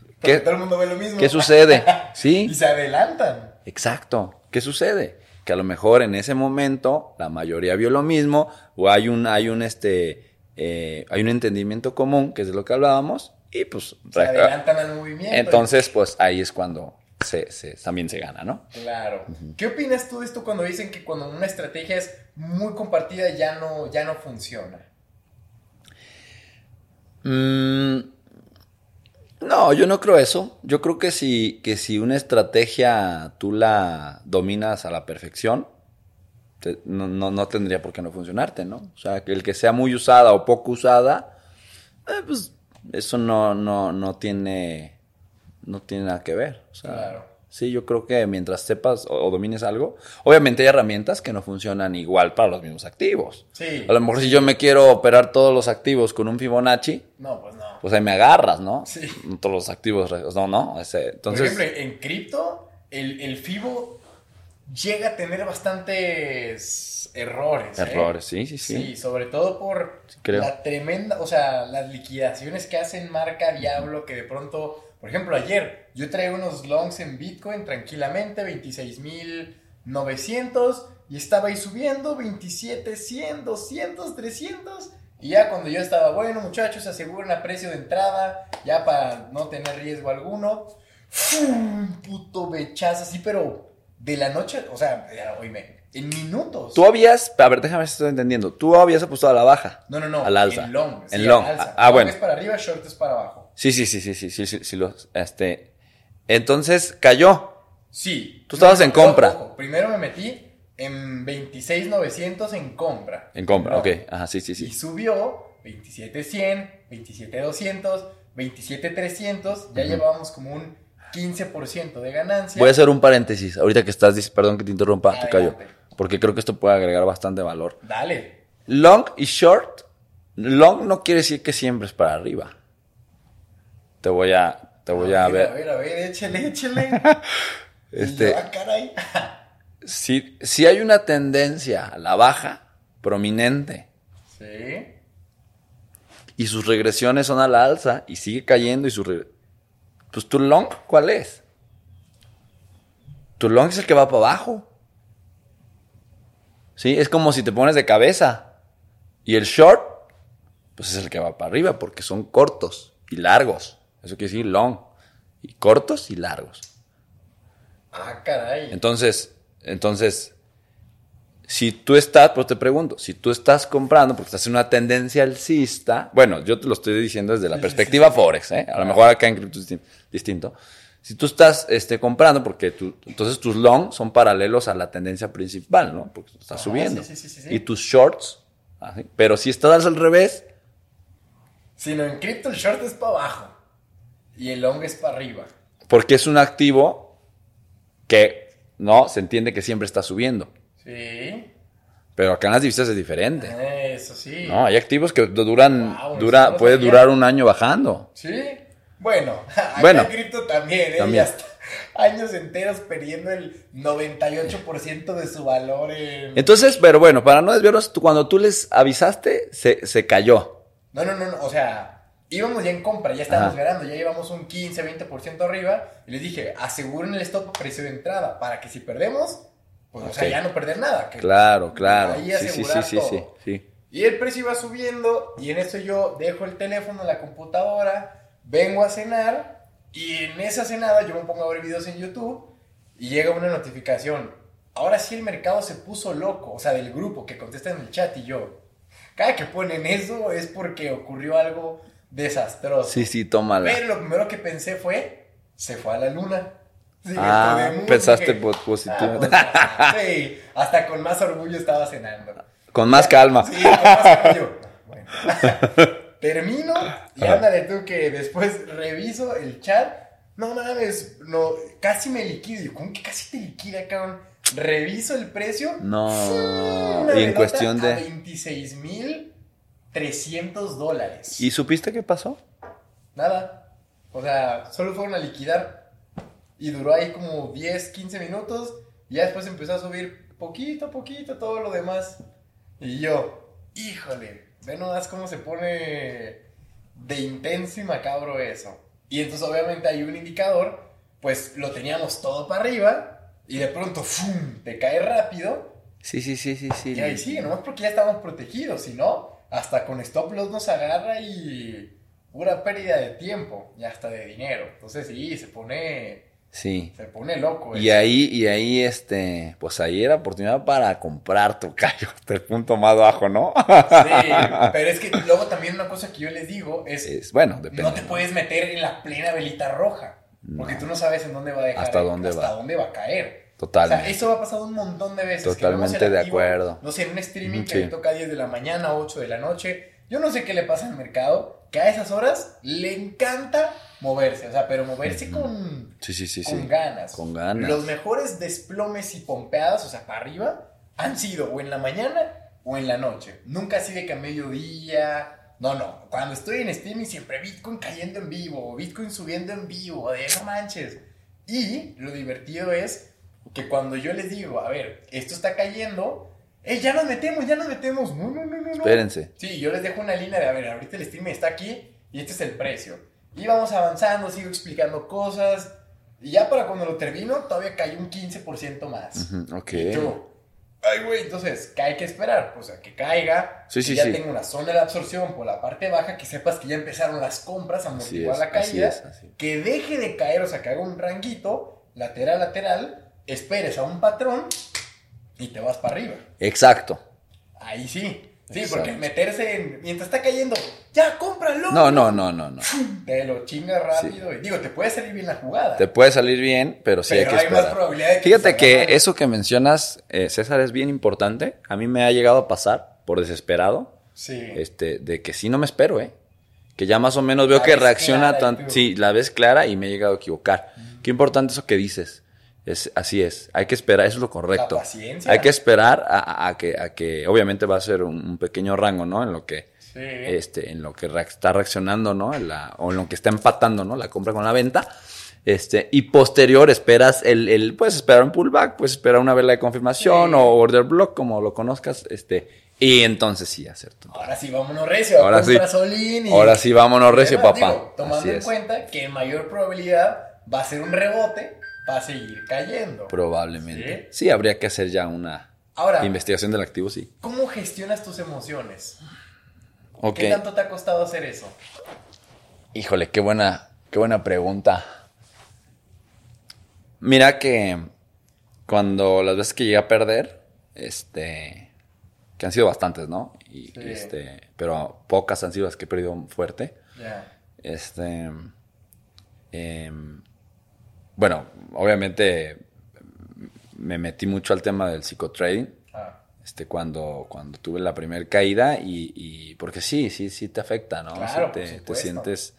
Porque ¿qué, todo el mundo ve lo mismo. ¿qué sucede? (laughs) ¿Sí? Y se adelantan. Exacto. ¿Qué sucede? Que a lo mejor en ese momento la mayoría vio lo mismo o hay un, hay un, este, eh, hay un entendimiento común, que es de lo que hablábamos, y pues... Se adelantan al movimiento. Entonces, pues ahí es cuando se, se- también se gana, ¿no? Claro. ¿Qué opinas tú de esto cuando dicen que cuando una estrategia es muy compartida ya no, ya no funciona? Mm, no, yo no creo eso. Yo creo que si, que si una estrategia tú la dominas a la perfección, te- no, no, no tendría por qué no funcionarte, ¿no? O sea, que el que sea muy usada o poco usada, eh, pues eso no, no, no tiene, no tiene nada que ver. O sea, Claro. Sí, yo creo que mientras sepas o, o domines algo, obviamente hay herramientas que no funcionan igual para los mismos activos. Sí. A lo mejor si yo me quiero operar todos los activos con un Fibonacci, No, pues no. pues ahí me agarras, ¿no? Sí. Todos los activos, no, no, ese, entonces, Por ejemplo, en cripto, el, el FIBO llega a tener bastantes errores. ¿eh? errores, sí, sí, sí. Sí, sobre todo por creo. la tremenda, o sea, las liquidaciones que hacen marca Diablo, que de pronto, por ejemplo, ayer yo traía unos longs en Bitcoin tranquilamente, 26.900, y estaba ahí subiendo, 27, 100, 200, 300, y ya cuando yo estaba, bueno, muchachos, aseguren a precio de entrada, ya para no tener riesgo alguno, ¡fum! puto bechazo así, pero de la noche, o sea, oíme, en minutos. Tú habías, a ver, déjame ver si estoy entendiendo, tú habías apostado a la baja. No, no, no. Al alza. En long. sí, En long. alza. Ah, Long bueno. es para arriba, short es para abajo. Sí, sí, sí, sí, sí, sí, sí, sí, este, entonces cayó. Sí. Tú estabas en compra. primero me metí en 26,900 en compra. En compra, No. ok, ajá, sí, sí, Y sí. subió 27,100, 27,200, 27,300. Ya llevábamos como un 15% de ganancia. Voy a hacer un paréntesis, ahorita que estás, perdón que te interrumpa, Adelante. porque creo que esto puede agregar bastante valor. Dale. Long y short, long no quiere decir que siempre es para arriba. Te voy a, te voy a A ver, a ver, ver, a ver, échale, échale. (laughs) este, yo, ah, caray. (laughs) si, si hay una tendencia a la baja prominente sí. y sus regresiones son a la alza y sigue cayendo y su re- pues tu long ¿cuál es? Tu long es el que va para abajo. Sí, es como si te pones de cabeza y el short pues es el que va para arriba porque son cortos y largos. Eso quiere decir long y cortos y largos. Ah, caray. Entonces, entonces, si tú estás, pues te pregunto, si tú estás comprando porque estás en una tendencia alcista, bueno, yo te lo estoy diciendo desde la perspectiva. Forex, ¿eh? A lo mejor acá en cripto es distin- distinto. Si tú estás este, comprando porque tú, entonces tus long son paralelos a la tendencia principal, ¿no? Porque estás Ajá, subiendo. sí, sí, sí, sí, sí. Y tus shorts, así. pero si estás al revés, Sino en cripto el short es para abajo. Y el long es para arriba. porque es un activo que, no, se entiende que siempre está subiendo. Sí. Pero acá en las divisas es diferente. Eso sí. No, hay activos que duran, Wow, dura, puede sabía. durar un año bajando. Sí. Bueno, (laughs) acá Bueno. en cripto también, ¿eh? También. Años enteros perdiendo el 98% de su valor en... Entonces, pero bueno, para no desviarnos, cuando tú les avisaste, se, se cayó. No, no, no, no, o sea, íbamos ya en compra, ya estábamos ganando, ya llevamos un 15, 20% arriba, y les dije, aseguren el stop precio de entrada, para que si perdemos, pues, o sea, ya no perder nada. que- Claro, claro. Ahí Sí, sí, sí, sí, sí, sí. Y el precio iba subiendo y en eso yo dejo el teléfono en la computadora, vengo a cenar y en esa cenada yo me pongo a ver videos en YouTube y llega una notificación. Ahora sí el mercado se puso loco, o sea, del grupo que contesta en el chat y yo. Cada que ponen eso es porque ocurrió algo desastroso. Sí, sí, tómala. Pero lo primero que pensé fue, se fue a la luna. Sí, Ah, pensaste positivo. ah, sí, hasta con más orgullo estaba cenando. Con más calma. Sí, con más orgullo. Bueno. (laughs) Termino y ándale tú que después reviso el chat. No mames, no, casi me liquido. ¿Cómo que casi te liquida, cabrón? Reviso el precio. No. Y en cuestión de. 26 mil 300 dólares. ¿Y supiste qué pasó? Nada. O sea, solo fueron a liquidar. Y duró ahí como 10, 15 minutos. Y ya después empezó a subir poquito a poquito todo lo demás. Y yo, híjole, ve nomás cómo se pone de intenso y macabro eso. Y entonces obviamente hay un indicador, pues lo teníamos todo para arriba. Y de pronto, ¡fum! Te cae rápido. Sí, sí, sí, sí, sí. Y ahí sigue, nomás porque ya estamos protegidos, si no, hasta con stop loss nos agarra y pura pérdida de tiempo y hasta de dinero. Entonces sí, se pone, Sí. se pone loco. Y eso. ahí, y ahí, este, pues ahí era oportunidad para comprar tu callo (laughs) hasta el punto más bajo, ¿no? Sí, pero es que (laughs) luego también una cosa que yo les digo es, Es, bueno, depende. no te ¿no? puedes meter en la plena velita roja, porque No. tú no sabes en dónde va a dejar, Hasta dónde hasta va. dónde va a caer. Totalmente. O sea, eso ha pasado un montón de veces. Totalmente el de activo, acuerdo. No sé, en un streaming Ujú, que le sí. toca a 10 de la mañana, 8 de la noche. Yo no sé qué le pasa al mercado, que a esas horas le encanta moverse. O sea, pero moverse con, Sí, sí, sí, con sí. ganas. Con ganas. Los mejores desplomes y pompeadas, o sea, para arriba, han sido o en la mañana o en la noche. Nunca así de que a mediodía. No, no. Cuando estoy en streaming siempre Bitcoin cayendo en vivo, Bitcoin subiendo en vivo, de no manches. Y lo divertido es que cuando yo les digo, a ver, esto está cayendo, eh, ya nos metemos, ya nos metemos. No, no, no, no. no. Espérense. Sí, yo les dejo una línea de, a ver, ahorita el streaming está aquí y este es el precio. Y vamos avanzando, sigo explicando cosas. Y ya para cuando lo termino, todavía cayó un 15% más. Ujú, ok. Y tú, ay, güey, entonces, ¿qué hay que esperar? Pues a que caiga, Sí, que sí, ya sí. tenga una zona de absorción por la parte baja, que sepas que ya empezaron las compras a Así amortiguar la así caída, es, así. que deje de caer, o sea, que haga un ranguito, lateral, lateral, esperes a un patrón y te vas para arriba. Exacto. Ahí sí. Sí, Exacto. porque meterse en. Mientras está cayendo, ya cómpralo. No, no, no, no, no. Te lo chingas rápido. y Digo, te puede salir bien la jugada. Te puede salir bien, pero sí pero hay que hay más probabilidad de que Fíjate te que mal. eso que mencionas, eh, César, es bien importante. A mí me ha llegado a pasar por desesperado, Sí. este, de que sí no me espero, ¿eh? Que ya más o menos veo La que reacciona tú- Sí, la ves clara y me he llegado a equivocar. Qué importante eso que dices. Es, así es, hay que esperar, eso es lo correcto. La paciencia. Hay que esperar a, que, a que, obviamente va a ser un, un pequeño rango, ¿no? En lo que, Sí. este, en lo que está reaccionando, ¿no? En la- o en lo que está empatando, ¿no? La compra con la venta. Este, y posterior esperas el, el, puedes esperar un pullback, puedes esperar una vela de confirmación Sí. o order block, como lo conozcas, este, y entonces sí hacer tu- Ahora sí, vámonos recio. Ahora sí. y- Ahora sí, vámonos recio, papá. digo, tomando Así en es. cuenta que mayor probabilidad va a ser un rebote, va a seguir cayendo. Probablemente. Sí, habría que hacer ya una Ahora, investigación del activo, sí. ¿cómo gestionas tus emociones? ¿Qué tanto te ha costado hacer eso? Híjole, qué buena, qué buena pregunta. Mira que cuando las veces que llegué a perder, este, que han sido bastantes, ¿no? Y, Sí. este, pero pocas han sido las que he perdido fuerte. Ya. Este, em, bueno, obviamente me metí mucho al tema del psicotrading. Ah, Este, cuando, cuando tuve la primera caída y, y- porque sí, sí, sí te afecta, ¿no? Claro, te, te sientes,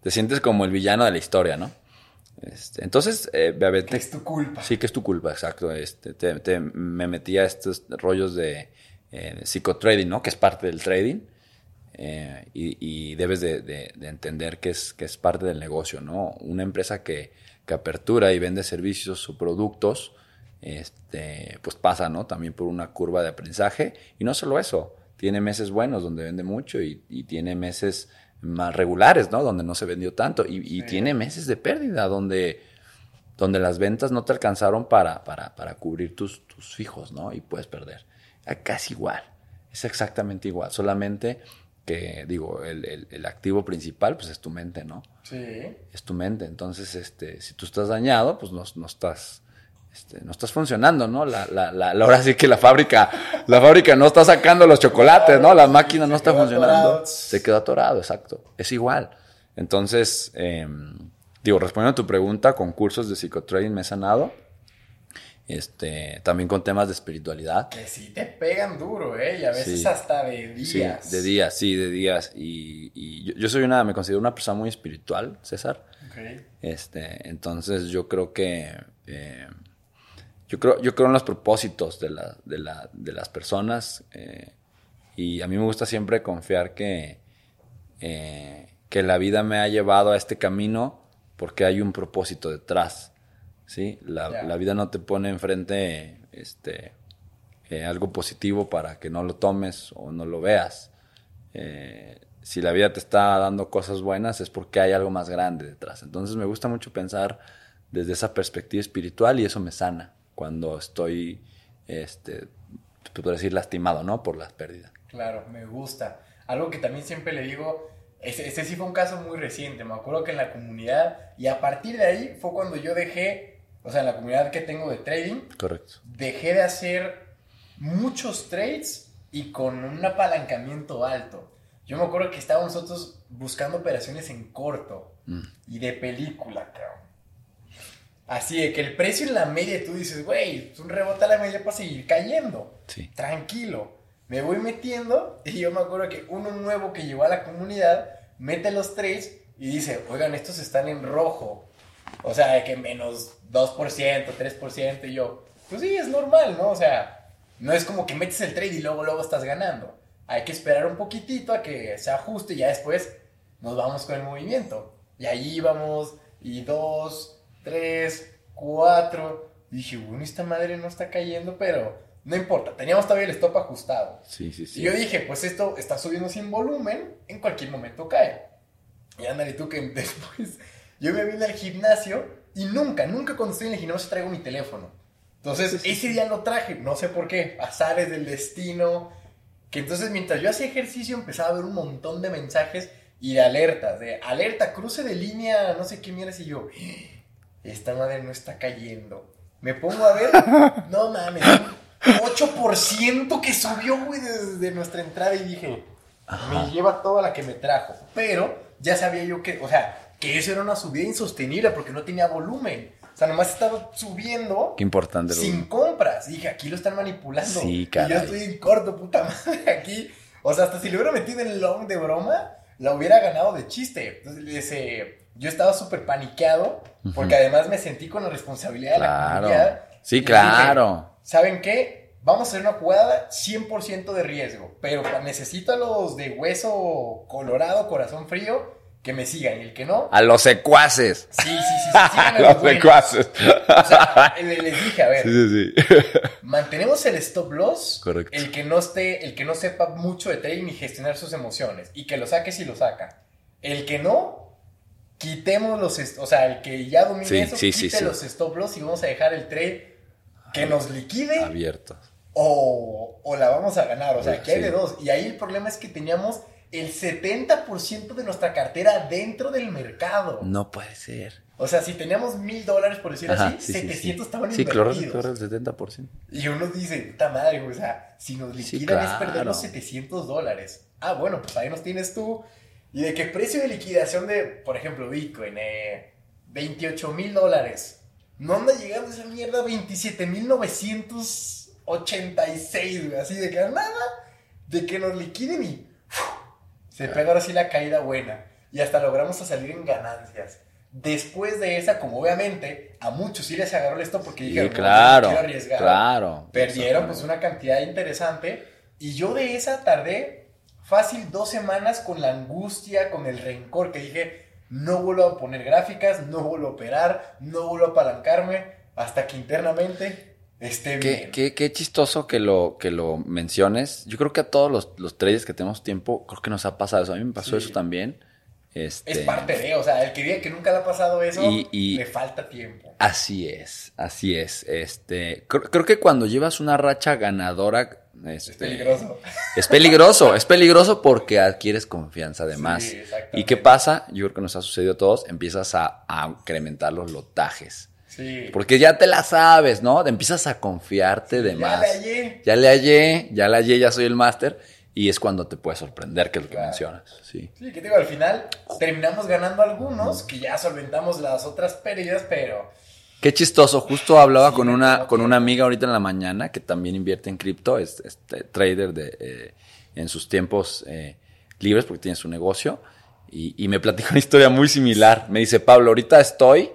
te sientes como el villano de la historia, ¿no? Este, entonces, eh, que es tu culpa. sí que es tu culpa, exacto. Este, te- te- me metí a estos rollos de eh, psicotrading, ¿no? Que es parte del trading. eh, y, y debes de, de- de entender que es, que es parte del negocio, ¿no? Una empresa que, que apertura y vende servicios o productos, este, pues pasa, ¿no? También por una curva de aprendizaje. Y no solo eso, tiene meses buenos donde vende mucho y, y tiene meses más regulares, ¿no? Donde no se vendió tanto. Y, y Sí. tiene meses de pérdida donde, donde las ventas no te alcanzaron para, para, para cubrir tus, tus fijos, ¿no? Y puedes perder. Ah, Casi igual. Es exactamente igual. Solamente que, digo, el, el- el activo principal, pues es tu mente, ¿no? Sí. Es tu mente. Entonces, este, si tú estás dañado, pues no, no estás. este, no estás funcionando, ¿no? La, la, la, la- ahora sí que la fábrica la fábrica no está sacando los chocolates, ¿no? La máquina no está funcionando. atorado. Se quedó atorado, exacto. Es igual. Entonces, eh, digo, respondiendo a tu pregunta, con cursos de psicotrading me he sanado. Este, también con temas de espiritualidad. Que sí te pegan duro, ¿eh? Y a veces Sí. hasta de Sí, días. de días, sí, de días. Y, y yo, yo soy una, me considero una persona muy espiritual, César. Ok. Este, entonces yo creo que eh, yo creo, yo creo en los propósitos de, la, de, la- de las personas eh, y a mí me gusta siempre confiar que, eh, que la vida me ha llevado a este camino porque hay un propósito detrás. ¿Sí? La, la vida no te pone enfrente este, eh, algo positivo para que no lo tomes o no lo veas. Eh, si la vida te está dando cosas buenas es porque hay algo más grande detrás. Entonces me gusta mucho pensar desde esa perspectiva espiritual y eso me sana cuando estoy, este, te puedo decir, lastimado, ¿no? Por las pérdidas. Claro, me gusta. Algo que también siempre le digo, ese, ese sí fue un caso muy reciente, me acuerdo que en la comunidad, y a partir de ahí fue cuando yo dejé, o sea, en la comunidad que tengo de trading, Correcto. dejé de hacer muchos trades y con un apalancamiento alto. Yo me acuerdo que estábamos nosotros buscando operaciones en corto Mm. y de película, cabrón. Así de que el precio en la media tú dices, güey, es un rebote a la media para seguir cayendo. Sí. Tranquilo. Me voy metiendo y yo me acuerdo que uno nuevo que llegó a la comunidad mete los trades y dice, oigan, estos están en rojo. O sea, de que menos 2%, 3%. Y yo, pues sí, es normal, ¿no? O sea, no es como que metes el trade y luego, luego estás ganando. Hay que esperar un poquitito a que se ajuste y ya después nos vamos con el movimiento. Y ahí íbamos, y dos, tres, cuatro. Dije, bueno, esta madre no está cayendo, pero no importa. Teníamos todavía el stop ajustado. Sí, sí, sí. Y yo dije, pues esto está subiendo sin volumen, en cualquier momento cae. Y ándale tú que (laughs) después yo me vine al gimnasio y nunca, nunca cuando estoy en el gimnasio traigo mi teléfono. Entonces ese día lo traje, no sé por qué, azares del destino. Que entonces mientras yo hacía ejercicio empezaba a ver un montón de mensajes y de alertas, de alerta, cruce de línea, no sé qué mierda, y yo, esta madre no está cayendo. Me pongo a ver, (laughs) no mames, un 8% que subió, güey, desde nuestra entrada y dije, me lleva toda la que me trajo. Pero ya sabía yo que, o sea, que eso era una subida insostenible porque no tenía volumen. O sea, nomás estaba subiendo Qué importante. lo- sin compras. Y dije, aquí lo están manipulando. Sí, Y yo caray. estoy en corto, puta madre, (laughs) aquí. O sea, hasta si lo hubiera metido en long de broma, la hubiera ganado de chiste. Entonces, yo estaba súper paniqueado porque además me sentí con la responsabilidad de la comunidad. Sí, dije, claro. ¿Saben qué? Vamos a hacer una jugada 100% de riesgo, pero necesito a los de hueso colorado, corazón frío, que me sigan. Y el que no, A los secuaces. sí, sí, sí, sí, (laughs) a los buenos. secuaces. O sea, le- les dije, a ver, Sí, sí, sí. (laughs) mantenemos el stop loss. Correcto. El que no esté, el que no sepa mucho de trading y gestionar sus emociones. Y que lo saque si lo saca. El que no, quitemos los, o sea, el que ya domine Sí, eso, sí, quite los stop loss y vamos a dejar el trade que nos liquide Abiertos. o, o la vamos a ganar. O sea, aquí hay de dos. Y ahí el problema es que teníamos el 70% de nuestra cartera dentro del mercado. No puede ser. O sea, si teníamos mil dólares, por decir Ajá, así, sí, sí, 700 sí. estaban Sí, claro, invertidos. claro, el 70%. Y uno dice, puta madre, o sea, si nos Sí, liquidan es perder los 700 dólares. Ah, bueno, pues ahí nos tienes tú. ¿Y de qué precio de liquidación de, por ejemplo, Bitcoin? Eh, 28 mil dólares. No anda llegando esa mierda a 27 mil 986, güey. Así de que nada, de que nos liquiden y. se pega ahora sí la caída buena. Y hasta logramos a salir en ganancias. Después de esa, como obviamente a muchos sí les agarró esto porque Sí, dijeron, "No, yo no claro. quiero arriesgar". Claro. Perdieron pues una cantidad interesante y yo de esa tardé fácil dos semanas con la angustia, con el rencor que dije, no vuelvo a poner gráficas, no vuelvo a operar, no vuelvo a apalancarme hasta que internamente esté Qué, qué, qué chistoso que lo, que lo menciones. Yo creo que a todos los, los traders que tenemos tiempo, creo que nos ha pasado eso. A mí me pasó Sí. eso también. Este, Es parte de, o sea, el que diga que nunca le ha pasado eso, Y- y- le falta tiempo. Así es, así es. Este, creo, creo que cuando llevas una racha ganadora, este, Es peligroso. Es peligroso, es peligroso porque adquieres confianza además. Sí. ¿Y qué pasa? Yo creo que nos ha sucedido a todos, empiezas a, a incrementar los lotajes. Sí. Porque ya te la sabes, ¿no? Te empiezas a confiarte de ya más. le hallé. Ya le hallé, ya le hallé, ya soy el máster. Y es cuando te puede sorprender, que es lo que mencionas. Sí. Sí, que digo, al final terminamos ganando algunos, que ya solventamos las otras pérdidas, pero Qué chistoso. Justo hablaba Sí, con una, con una amiga ahorita en la mañana que también invierte en cripto, es trader de, eh, en sus tiempos eh, libres porque tiene su negocio. Y, y me platicó una historia muy similar. Me dice, Pablo, ahorita estoy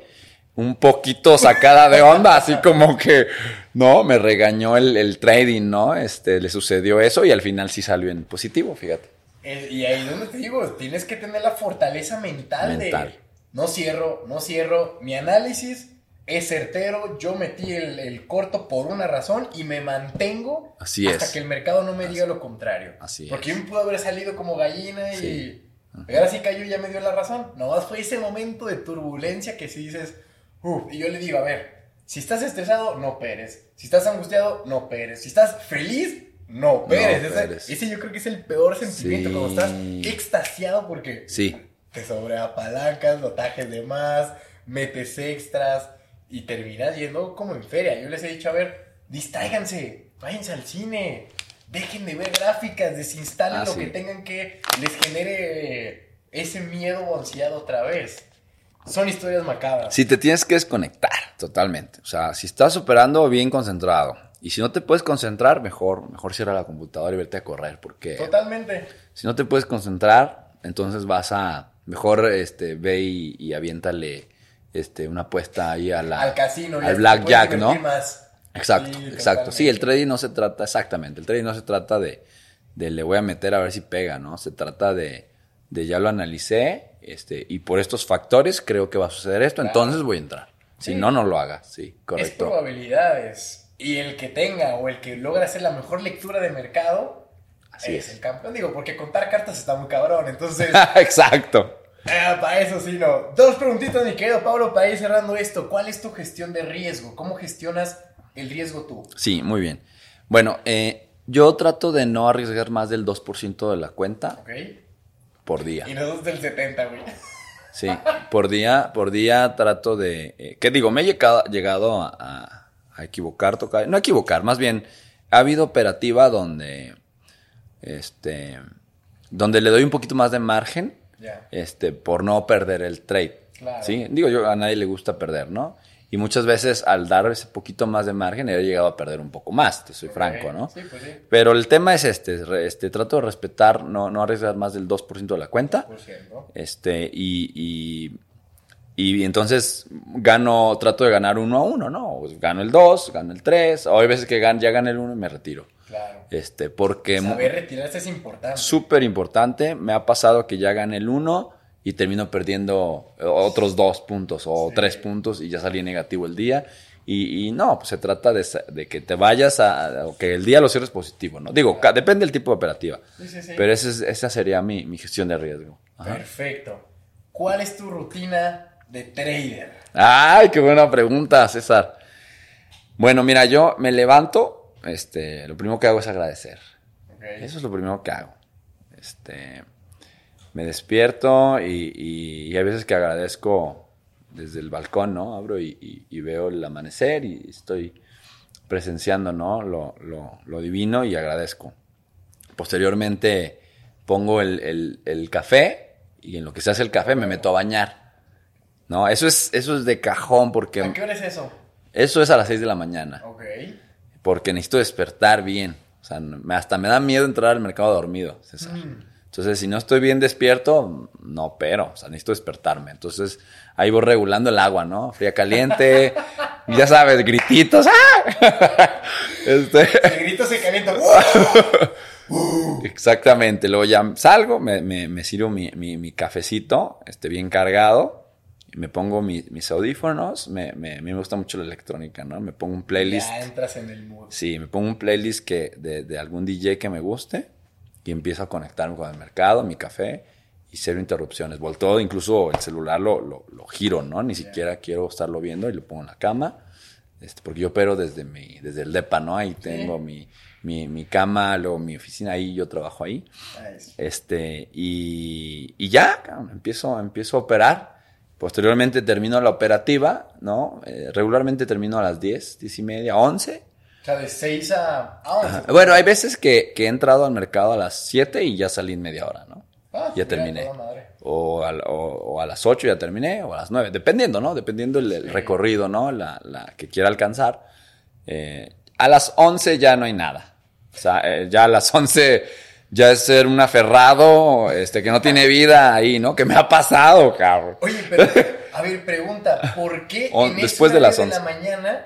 un poquito sacada de onda, así como que, no, me regañó el, el trading, ¿no? Este, le sucedió eso y al final sí salió en positivo, fíjate. Y ahí es donde te digo, tienes que tener la fortaleza mental, Mental. de no cierro, no cierro. Mi análisis es certero, yo metí el, el corto por una razón y me mantengo Así hasta es. que el mercado no me diga lo contrario. Así Porque es. yo me pudo haber salido como gallina Sí. y... y ahora sí cayó y ya me dio la razón. No, fue ese momento de turbulencia que si dices, "Uf", y yo le digo, a ver, si estás estresado, no peres. Si estás angustiado, no peres. Si estás feliz, no peres. ese, peres. ese yo creo que es el peor sentimiento Sí. cuando estás extasiado porque Sí, te sobreapalancas, notajes de más, metes extras y terminas yendo como en feria. Yo les he dicho, a ver, distráiganse, váyanse al cine, dejen de ver gráficas, desinstalen Ah, lo sí. que tengan que les genere ese miedo o ansiedad otra vez. Son historias macabras. Si te tienes que desconectar totalmente. O sea, si estás operando bien concentrado. Y si no te puedes concentrar, mejor, mejor cierra la computadora y vete a correr. Porque Totalmente. si no te puedes concentrar, entonces vas a. Mejor este, ve y, y aviéntale este, una apuesta ahí a la, al casino. al blackjack, ¿no? más. Exacto, Sí, exacto. Sí, el trading no se trata, exactamente, el trading no se trata de, de le voy a meter a ver si pega, ¿no? Se trata de, de ya lo analicé, este, y por estos factores creo que va a suceder esto, Claro. entonces voy a entrar. Si Sí. no, no lo hagas, sí, Es correcto. probabilidades. Y el que tenga o el que logra hacer la mejor lectura de mercado Así es, es. el campeón. Digo, porque contar cartas está muy cabrón. Entonces, (laughs) exacto. ah, para eso sí no. Dos preguntitas, mi querido Pablo, para ir cerrando esto. ¿Cuál es tu gestión de riesgo? ¿Cómo gestionas el riesgo tú? Sí, muy bien. Bueno, eh, yo trato de no arriesgar más del 2% de la cuenta ¿Ok? Por día. Y nosotros del 70, güey. Sí, por día, por día trato de... eh, ¿Qué digo? Me he llegado, llegado a, equivocar, tocar, no equivocar, más bien ha habido operativa donde, este, donde le doy un poquito más de margen, Ya. este, por no perder el trade. Claro. Sí, digo yo a nadie le gusta perder, ¿no? Y muchas veces al dar ese poquito más de margen he llegado a perder un poco más, te soy franco, ¿no? Sí, pues sí. Pero el tema es este, este trato de respetar, no, no arriesgar más del 2% de la cuenta. Por cierto. Este, y, y, y entonces gano, trato de ganar uno a uno, ¿no? Pues gano el 2, gano el 3, o hay veces que gan- ya gané el 1 y me retiro. Claro. Este, porque Saber retirarse es importante. súper importante, me ha pasado que ya gané el 1 y termino perdiendo eh, otros dos puntos o Sí. tres puntos y ya salí negativo el día. Y, y no, pues se trata de, que te vayas a, o que el día lo cierres positivo, ¿no? Digo, depende del tipo de operativa. Sí, sí, sí. Pero es- esa sería mi, mi gestión de riesgo. Ajá. Perfecto. ¿Cuál es tu rutina de trader? Ay, qué buena pregunta, César. Bueno, mira, yo me levanto, este, lo primero que hago es agradecer. Eso es lo primero que hago. Este, me despierto y, y- y hay veces que agradezco desde el balcón, ¿no? Abro y, veo el amanecer y estoy presenciando, ¿no? Lo, lo- lo divino y agradezco. Posteriormente pongo el, el- el café y en lo que se hace el café me meto a bañar. ¿No? Eso es, eso es de cajón porque ¿A qué hora es eso? eso es a las 6 de la mañana Ok. porque necesito despertar bien. O sea, hasta me da miedo entrar al mercado dormido, César. Mm. Entonces, si no estoy bien despierto, no pero, o sea, necesito despertarme. Entonces, ahí voy regulando el agua, ¿no? Fría caliente, (laughs) ya sabes, grititos. ¡ah! (laughs) Este, El grito se calienta. (laughs) exactamente, luego ya salgo, me, me, me sirvo mi, mi, mi cafecito, este, bien cargado, me pongo mi- mis audífonos, me, me, a mí me gusta mucho la electrónica, ¿no? Me pongo un playlist. Ya entras en el mood. Sí, me pongo un playlist que, de, de algún DJ que me guste y empiezo a conectarme con el mercado, mi café y cero interrupciones. Volteo, incluso el celular lo, lo, lo giro, ¿no? Ni siquiera quiero estarlo viendo y lo pongo en la cama. Este, porque yo opero desde, mi, desde el DEPA, ¿no? Ahí tengo mi, mi, mi cama, luego mi oficina, ahí yo trabajo ahí. Nice. Este, y, y ya, cabrón, empiezo, empiezo a operar. Posteriormente termino la operativa, ¿no? Eh, regularmente termino a las 10, 10 y media, 11. O sea, de 6 a, a 11. Bueno, hay veces que, que he entrado al mercado a las 7 y ya salí en media hora, ¿no? Ah, ya mira, terminé. O, al- o- o a las 8 ya terminé, o a las 9, dependiendo, ¿no? Dependiendo el, el recorrido, ¿no? La, la que quiera alcanzar. Eh, a las 11 ya no hay nada. O sea, eh, ya a las 11 ya es ser un aferrado, este, que no tiene vida ahí, ¿no? ¿Qué me ha pasado, cabrón? Oye, pero, (laughs) a ver, pregunta, ¿por qué en después de las horario 11? la mañana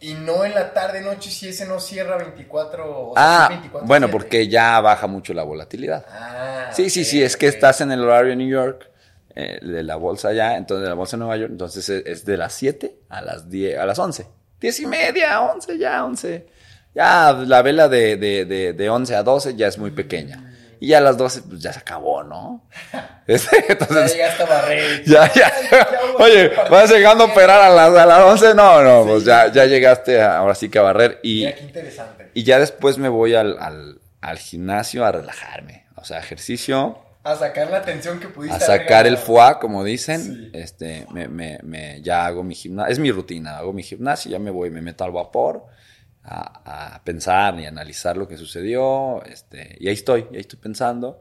y no en la tarde, noche, si ese no cierra 24 o Ah, sí 24, bueno, 7? porque ya baja mucho la volatilidad. Ah, Sí, sí, ok, sí, es que ok. estás en el horario de New York, eh, de la bolsa allá, entonces de la bolsa de Nueva York, entonces es, es de las 7 a las 10, a las 11. 10 y media, 11, ya 11. Ya la vela de, de, de, de 11 a 12 ya es muy pequeña. Y ya a las 12 pues ya se acabó, ¿no? (laughs) Este, Ya entonces, llegaste a barrer. ya, ya. (laughs) Oye, vas llegando a operar a las, a las 11, no, no, pues ya, ya llegaste a- ahora sí que a barrer y... Mira, qué interesante. Y ya después me voy al, al, al gimnasio a relajarme. O sea, ejercicio, A sacar la atención que pudiste a sacar el foie, como dicen. Sí. Este, me, me, me- ya hago mi gimnasio. Es mi rutina, hago mi gimnasio, ya me voy, me meto al vapor a, a pensar y analizar lo que sucedió. Este, y ahí estoy, y ahí estoy pensando.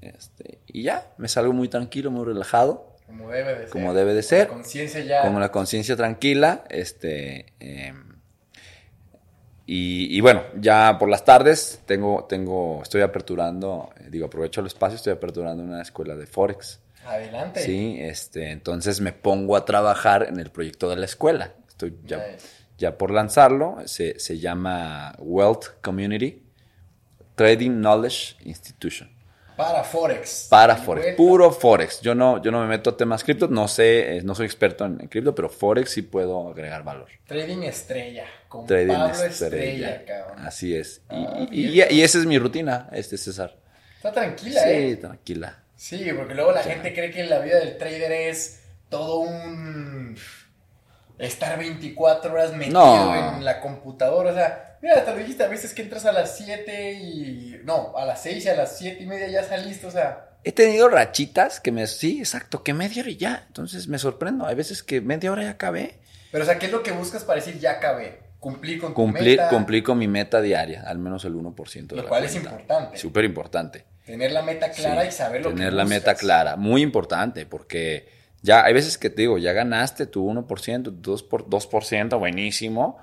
Este, y ya, me salgo muy tranquilo, muy relajado. Como debe de ser. Como debe de Con ser. la conciencia ya. Como la conciencia tranquila, este, em, y, y bueno, ya por las tardes tengo, tengo, estoy aperturando, eh, digo, aprovecho el espacio, estoy aperturando una escuela de Forex. Adelante. Sí, este, entonces me pongo a trabajar en el proyecto de la escuela. Estoy ya, Nice. Ya por lanzarlo, se, se llama Wealth Community Trading Knowledge Institution. Para Forex. Para Forex, puro Forex. Yo no, yo no me meto a temas cripto, no sé, eh, no soy experto en, en cripto, pero Forex sí puedo agregar valor. Trading estrella. Con Trading Pablo estrella. Estrella, cabrón. Así es. Y, Ah, y- y- y esa es mi rutina, este César. Está tranquila, Sí, ¿eh? tranquila. Sí, porque luego la gente cree que la vida del trader es todo un estar 24 horas metido No. en la computadora. O sea, mira, hasta lo dijiste, a veces que entras a las 7 y. No, a las 6 y a las 7 y media ya saliste. O sea, He tenido rachitas que me... Sí, exacto, que media hora y ya. Entonces me sorprendo. Hay veces que media hora ya acabé. pero o sea, ¿qué es lo que buscas para decir ya acabé? Cumplir con tu Cumplir, meta, cumplir con mi meta diaria, al menos el 1% de Lo la cual es importante. Súper importante. tener la meta clara Sí, y saber lo que Tener la meta clara, muy importante, porque ya hay veces que te digo, ya ganaste tu 1%, 2%, por, 2% buenísimo,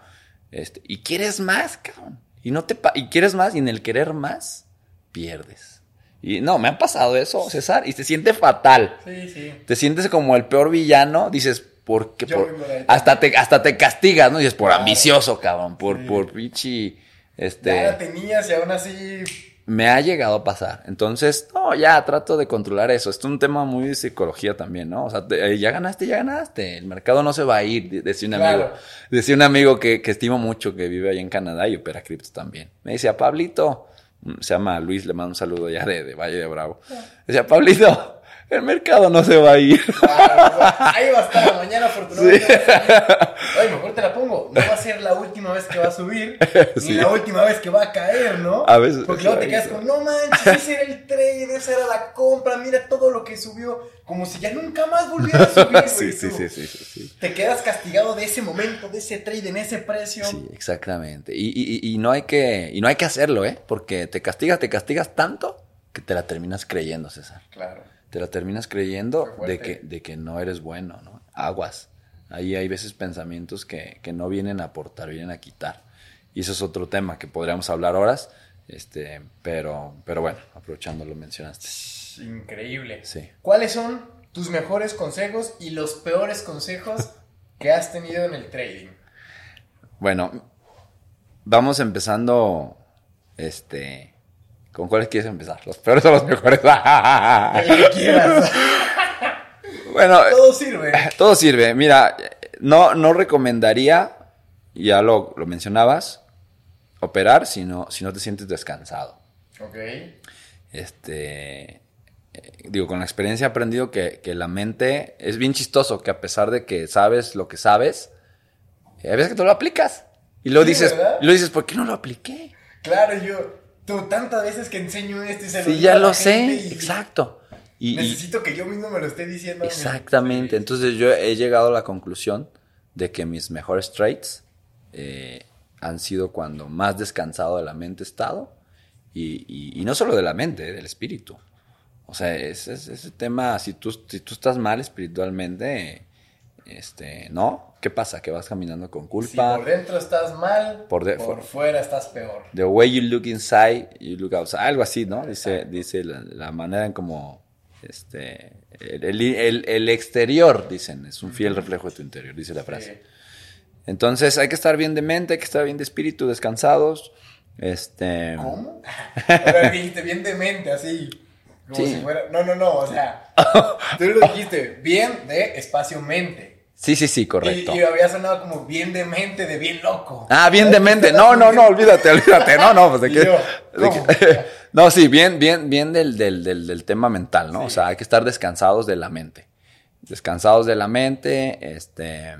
este, y quieres más, cabrón. Y, no te y quieres más, y en el querer más, pierdes. Y no, me ha pasado eso, César, y te siente fatal. Sí, sí. Te sientes como el peor villano, dices, ¿por qué? Por- hasta, te, hasta te castigas, ¿no? Dices, por Claro. ambicioso, cabrón, por, Sí. por pinche, este... Ya la tenías y aún así. Me ha llegado a pasar. Entonces, no, ya trato de controlar eso. Esto es un tema muy de psicología también, ¿no? O sea, te- eh, ya ganaste, ya ganaste. El mercado no se va a ir, de- decía un Claro. amigo. Decía un amigo que, que estimo mucho, que vive allá en Canadá y opera cripto también. Me decía, Pablito, mm, se llama Luis, le mando un saludo ya de, de Valle de Bravo. Decía, Pablito, el mercado no se va a ir. Claro, ahí va a estar mañana, afortunadamente. a salir. Oye, mejor te la pongo. No va a ser la última vez que va a subir, (laughs) Sí. ni la última vez que va a caer, ¿no? A veces- Porque luego te quedas con, no manches, ese era el trade, esa era la compra, mira todo lo que subió. Como si ya nunca más volviera a (laughs) subir, sí, sí, sí, sí, sí, sí. Te quedas castigado de ese momento, de ese trade en ese precio. Sí, exactamente. Y, y- y no hay que, y no hay que hacerlo, ¿eh? Porque te castigas, te castigas tanto que te la terminas creyendo, César. Claro. Te la terminas creyendo de que, de que no eres bueno, ¿no? Aguas. Ahí hay veces pensamientos que, que no vienen a aportar, vienen a quitar. Y eso es otro tema que podríamos hablar horas, este, pero, pero bueno, aprovechando lo mencionaste. Increíble. Sí. ¿Cuáles son tus mejores consejos y los peores consejos que has tenido en el trading? Bueno, vamos empezando, este, ¿con cuáles quieres empezar? ¿Los peores o los mejores? El que quieras. (laughs) bueno, Todo sirve. (laughs) Todo sirve. Mira, no, no recomendaría, ya lo, lo mencionabas, operar si no, si no te sientes descansado. Ok. Este, eh, digo, con la experiencia he aprendido que, que la mente es bien chistoso, que a pesar de que sabes lo que sabes, hay veces que tú lo aplicas. Y lo Sí, dices, y lo dices, ¿por qué no lo apliqué? Claro, yo, tú tantas veces que enseño esto y se lo Sí, ya lo sé, y- exacto. Y, y- Necesito que yo mismo me lo esté diciendo. exactamente. Entonces yo he llegado a la conclusión de que mis mejores traits eh, han sido cuando más descansado de la mente he estado. Y, no solo de la mente, eh, del espíritu. O sea, ese, ese- ese tema, si tú, si tú estás mal espiritualmente, este, ¿no? ¿Qué pasa? Que vas caminando con Si culpa. por dentro estás mal, Por por, de- for- fuera estás peor. The way you look inside, you look outside. Algo así, ¿no? Dice, dice la, la manera en como este, el, el- el- el exterior, dicen, es un fiel reflejo de tu interior, dice la frase. Sí. Entonces hay que estar bien de mente, hay que estar bien de espíritu, descansados. Este, ¿Cómo? (laughs) Ahora dijiste bien de mente, así. Como Sí. si fuera. No, no, no. O sea, (laughs) tú lo dijiste bien de espacio-mente. Sí, sí, sí, correcto. y había sonado como bien de mente, de bien loco. Ah, bien de mente. No, no, no, olvídate, olvídate. No, no, pues de qué- (laughs) No, sí, bien, bien, bien del, del, del, del tema mental, ¿no? O sea, hay que estar descansados de la mente. Descansados de la mente, este.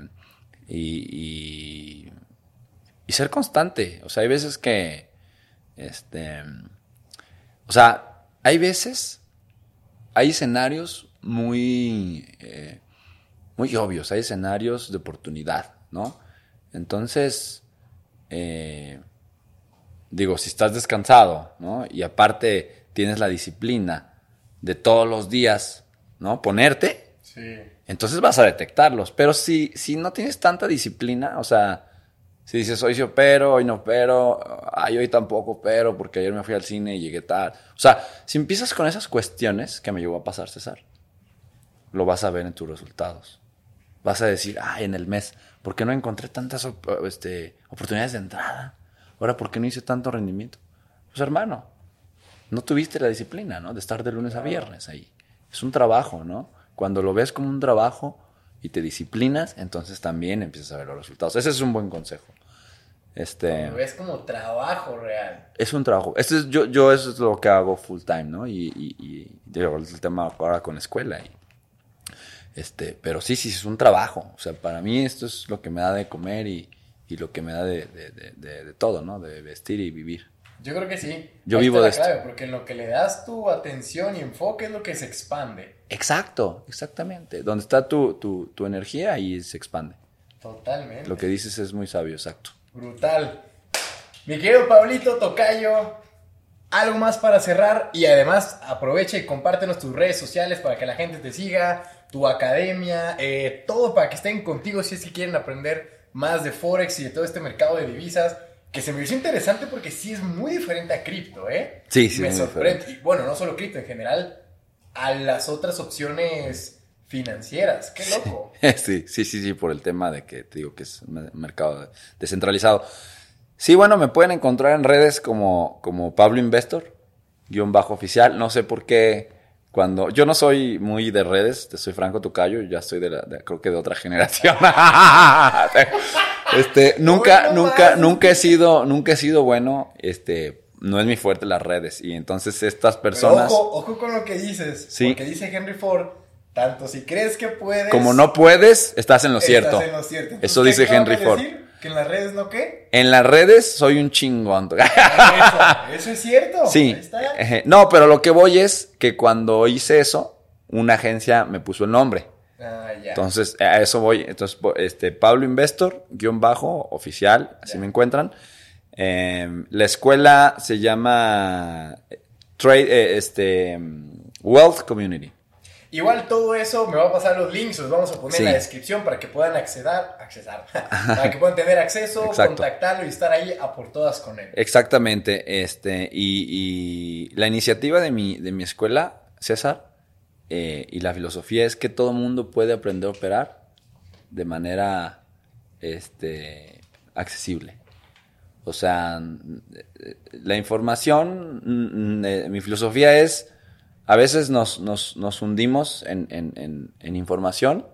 Y, y, y ser constante. O sea, hay veces que. Este. O sea, hay veces. Hay escenarios muy. eh, muy obvios, hay escenarios de oportunidad, ¿no? Entonces, eh, digo, si estás descansado, ¿no? Y aparte tienes la disciplina de todos los días, ¿no? Ponerte, Sí. entonces vas a detectarlos. Pero si, si no tienes tanta disciplina, o sea, si dices, hoy sí opero, hoy no opero, ay, hoy tampoco opero porque ayer me fui al cine y llegué tal. O sea, si empiezas con esas cuestiones que me llegó a pasar, César, lo vas a ver en tus resultados. Vas a decir, ay, en el mes, ¿por qué no encontré tantas op- este, oportunidades de entrada? Ahora, ¿por qué no hice tanto rendimiento? Pues hermano, no tuviste la disciplina, ¿no? De estar de lunes a viernes ahí. Es un trabajo, ¿no? Cuando lo ves como un trabajo y te disciplinas, entonces también empiezas a ver los resultados. Ese es un buen consejo. Este, Lo ves como trabajo real. es un trabajo. Este es, yo, yo eso es lo que hago full time, ¿no? Y, y, y el tema ahora con escuela. Y, este, pero sí, sí, es un trabajo. O sea, para mí esto es lo que me da de comer y, y lo que me da de, de- de- todo, ¿no? De vestir y vivir. Yo creo que sí. Yo Ahí vivo de esto. porque en lo que le das tu atención y enfoque es lo que se expande. Exacto, exactamente. Donde está tu, tu, tu energía y se expande. Totalmente. Lo que dices es muy sabio, exacto. Brutal. Mi querido Pablito Tocayo, algo más para cerrar y además aprovecha y compártenos tus redes sociales para que la gente te siga, tu academia, eh, todo para que estén contigo si es que quieren aprender más de Forex y de todo este mercado de divisas. Que se me hizo interesante porque sí es muy diferente a cripto, ¿eh? Sí, sí, Me sorprende. Y bueno, no solo cripto, en general, a las otras opciones financieras. Qué loco. (laughs) Sí, sí, sí, sí, por el tema de que te digo que es un mercado descentralizado. Sí, bueno, me pueden encontrar en redes como, como Pablo Investor, guion bajo oficial. No sé por qué cuando... Yo no soy muy de redes, te soy franco tocayo, ya estoy de la, de- creo que de otra generación. (laughs) este, nunca, nunca, nunca he sido, nunca he sido bueno, este, no es mi fuerte las redes. Y entonces estas Pero personas... ojo, ojo con lo que dices. Sí. Porque dice Henry Ford, tanto si crees que puedes... Como no puedes, estás en lo estás cierto. en lo cierto. Entonces, Eso ¿qué dice Henry Ford. decir? ¿Que en las redes no qué? En las redes soy un chingón. Eso, eso es cierto. (laughs) sí. No, pero lo que voy es que cuando hice eso, una agencia me puso el nombre. Ah, ya. Entonces, a eso voy. Entonces, este, Pablo Investor, guion bajo, oficial, así Ya. me encuentran. Eh, la escuela se llama Trade, eh, este, Wealth Community. Igual todo eso me va a pasar los links, los vamos a poner Sí. en la descripción para que puedan acceder, accesar, (laughs) para que puedan tener acceso, Exacto. contactarlo y estar ahí a por todas con él. Exactamente, este, y, y la iniciativa de mi, de mi escuela, César, eh, y la filosofía es que todo mundo puede aprender a operar de manera este, accesible. O sea, eh, la información, eh, mi filosofía es, a veces nos, nos, nos hundimos en, en- en- en información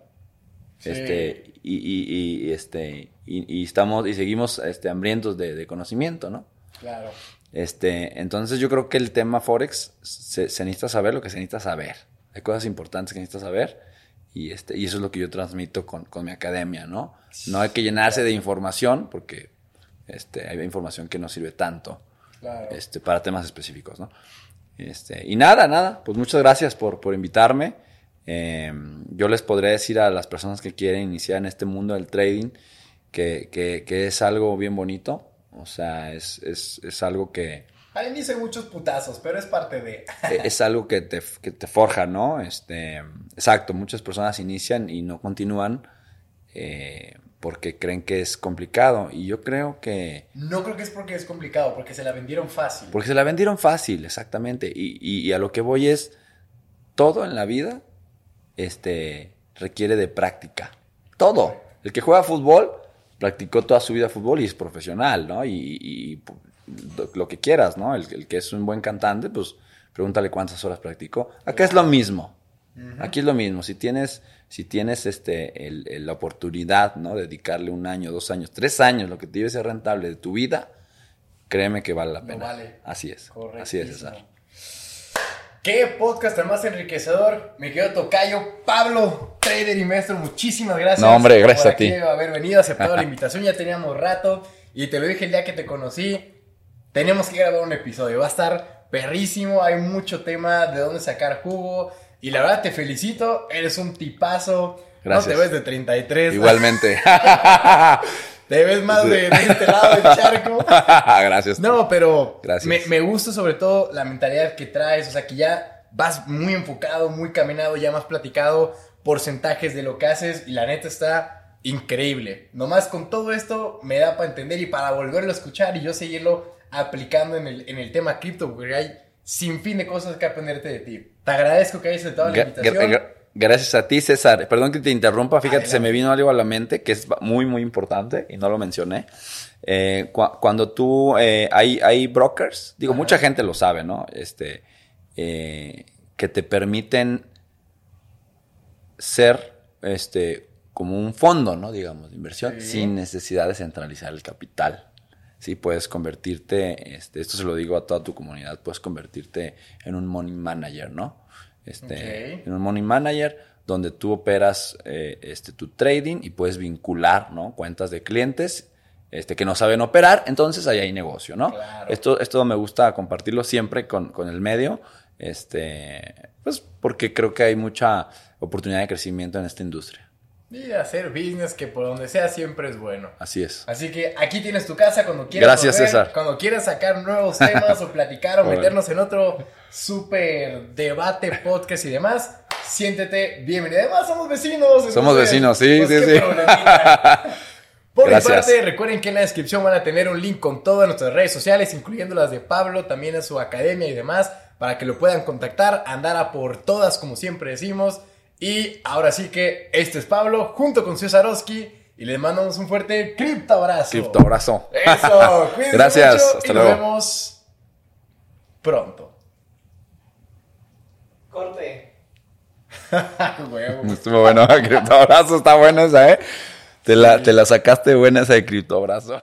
Sí. este, y, y- y, este, y, y estamos y seguimos este, hambrientos de, de conocimiento, ¿no? Claro. Este, entonces yo creo que el tema Forex se, se necesita saber lo que se necesita saber. Hay cosas importantes que necesitas saber y, este, y eso es lo que yo transmito con, con mi academia, ¿no? No hay que llenarse de información porque este, hay información que no sirve tanto Claro. este, para temas específicos, ¿no? Este, y nada, nada, pues muchas gracias por, por invitarme. Eh, yo les podría decir a las personas que quieren iniciar en este mundo del trading que, que, que es algo bien bonito. O sea, es, es, es algo que... Inicio hay muchos putazos, pero es parte de... (laughs) E, es algo que te, que te forja, ¿no? Este, exacto, muchas personas inician y no continúan eh, porque creen que es complicado. Y yo creo que... No creo que es porque es complicado, porque se la vendieron fácil. Porque se la vendieron fácil, exactamente. Y, y, y a lo que voy es, todo en la vida este, requiere de práctica. Todo. El que juega fútbol practicó toda su vida fútbol y es profesional, ¿no? Y, y lo que quieras, ¿no? El, el, que es un buen cantante, pues pregúntale cuántas horas practicó. Acá es lo mismo. Uh -huh. Aquí es lo mismo. Si tienes, si tienes este, el, el, la oportunidad, ¿no? De dedicarle un año, dos años, tres años, lo que te lleve ser rentable de tu vida, créeme que vale la pena. No vale. Así es. Así es, César. Qué podcast tan más enriquecedor. Me quedo tocayo Pablo, trader y maestro. Muchísimas gracias. No, hombre, gracias por a ti. haber venido, aceptado la (laughs) invitación. Ya teníamos rato y te lo dije el día que te conocí. Tenemos que grabar un episodio. Va a estar perrísimo. Hay mucho tema de dónde sacar jugo. Y la verdad te felicito. Eres un tipazo. Gracias. No te ves de 33. Igualmente. (laughs) (laughs) Te ves más sí. de, de, este lado del charco. (laughs) Gracias. No, pero Gracias. Me, me, gusta sobre todo la mentalidad que traes. O sea, que ya vas muy enfocado, muy caminado, ya más platicado porcentajes de lo que haces. Y la neta está increíble. Nomás con todo esto me da para entender y para volverlo a escuchar y yo seguirlo aplicando en el, en el tema cripto. Porque hay sin fin de cosas que aprenderte de ti. Te agradezco que hayas aceptado la invitación. Gracias a ti, César. Perdón que te interrumpa. Fíjate, Adelante. se me vino algo a la mente que es muy, muy importante y no lo mencioné. Eh, cu cuando tú, eh, hay, hay brokers, digo, Ajá. mucha gente lo sabe, ¿no? Este, eh, que te permiten ser, este, como un fondo, ¿no? Digamos, de inversión, sí. sin necesidad de centralizar el capital. Sí, puedes convertirte, este, esto se lo digo a toda tu comunidad, puedes convertirte en un money manager, ¿no? Este, okay. en un money manager donde tú operas eh, este, tu trading y puedes vincular ¿no? cuentas de clientes este, que no saben operar, entonces ahí hay negocio, ¿no? Claro. Esto, esto me gusta compartirlo siempre con, con, el medio, este, pues porque creo que hay mucha oportunidad de crecimiento en esta industria. Y hacer business que por donde sea siempre es bueno. Así es. Así que aquí tienes tu casa cuando quieras. Gracias, César. Cuando quieras sacar nuevos temas o platicar o meternos en otro súper debate, podcast y demás, siéntete bienvenido. Además, somos vecinos. Somos vecinos, sí, pues, sí, sí. Por mi parte, recuerden que en la descripción van a tener un link con todas nuestras redes sociales, incluyendo las de Pablo, también a su academia y demás, para que lo puedan contactar, andar a por todas, como siempre decimos. Y ahora sí que este es Pablo, junto con Cesarowski, y les mandamos un fuerte cripto abrazo. Cripto abrazo. Eso, (laughs) cuídense Gracias, mucho hasta y luego. nos vemos pronto. Corte. (laughs) Huevo. Estuvo bueno, (laughs) cripto abrazo, está buena esa, ¿eh? Te la, te la sacaste buena esa de cripto abrazo.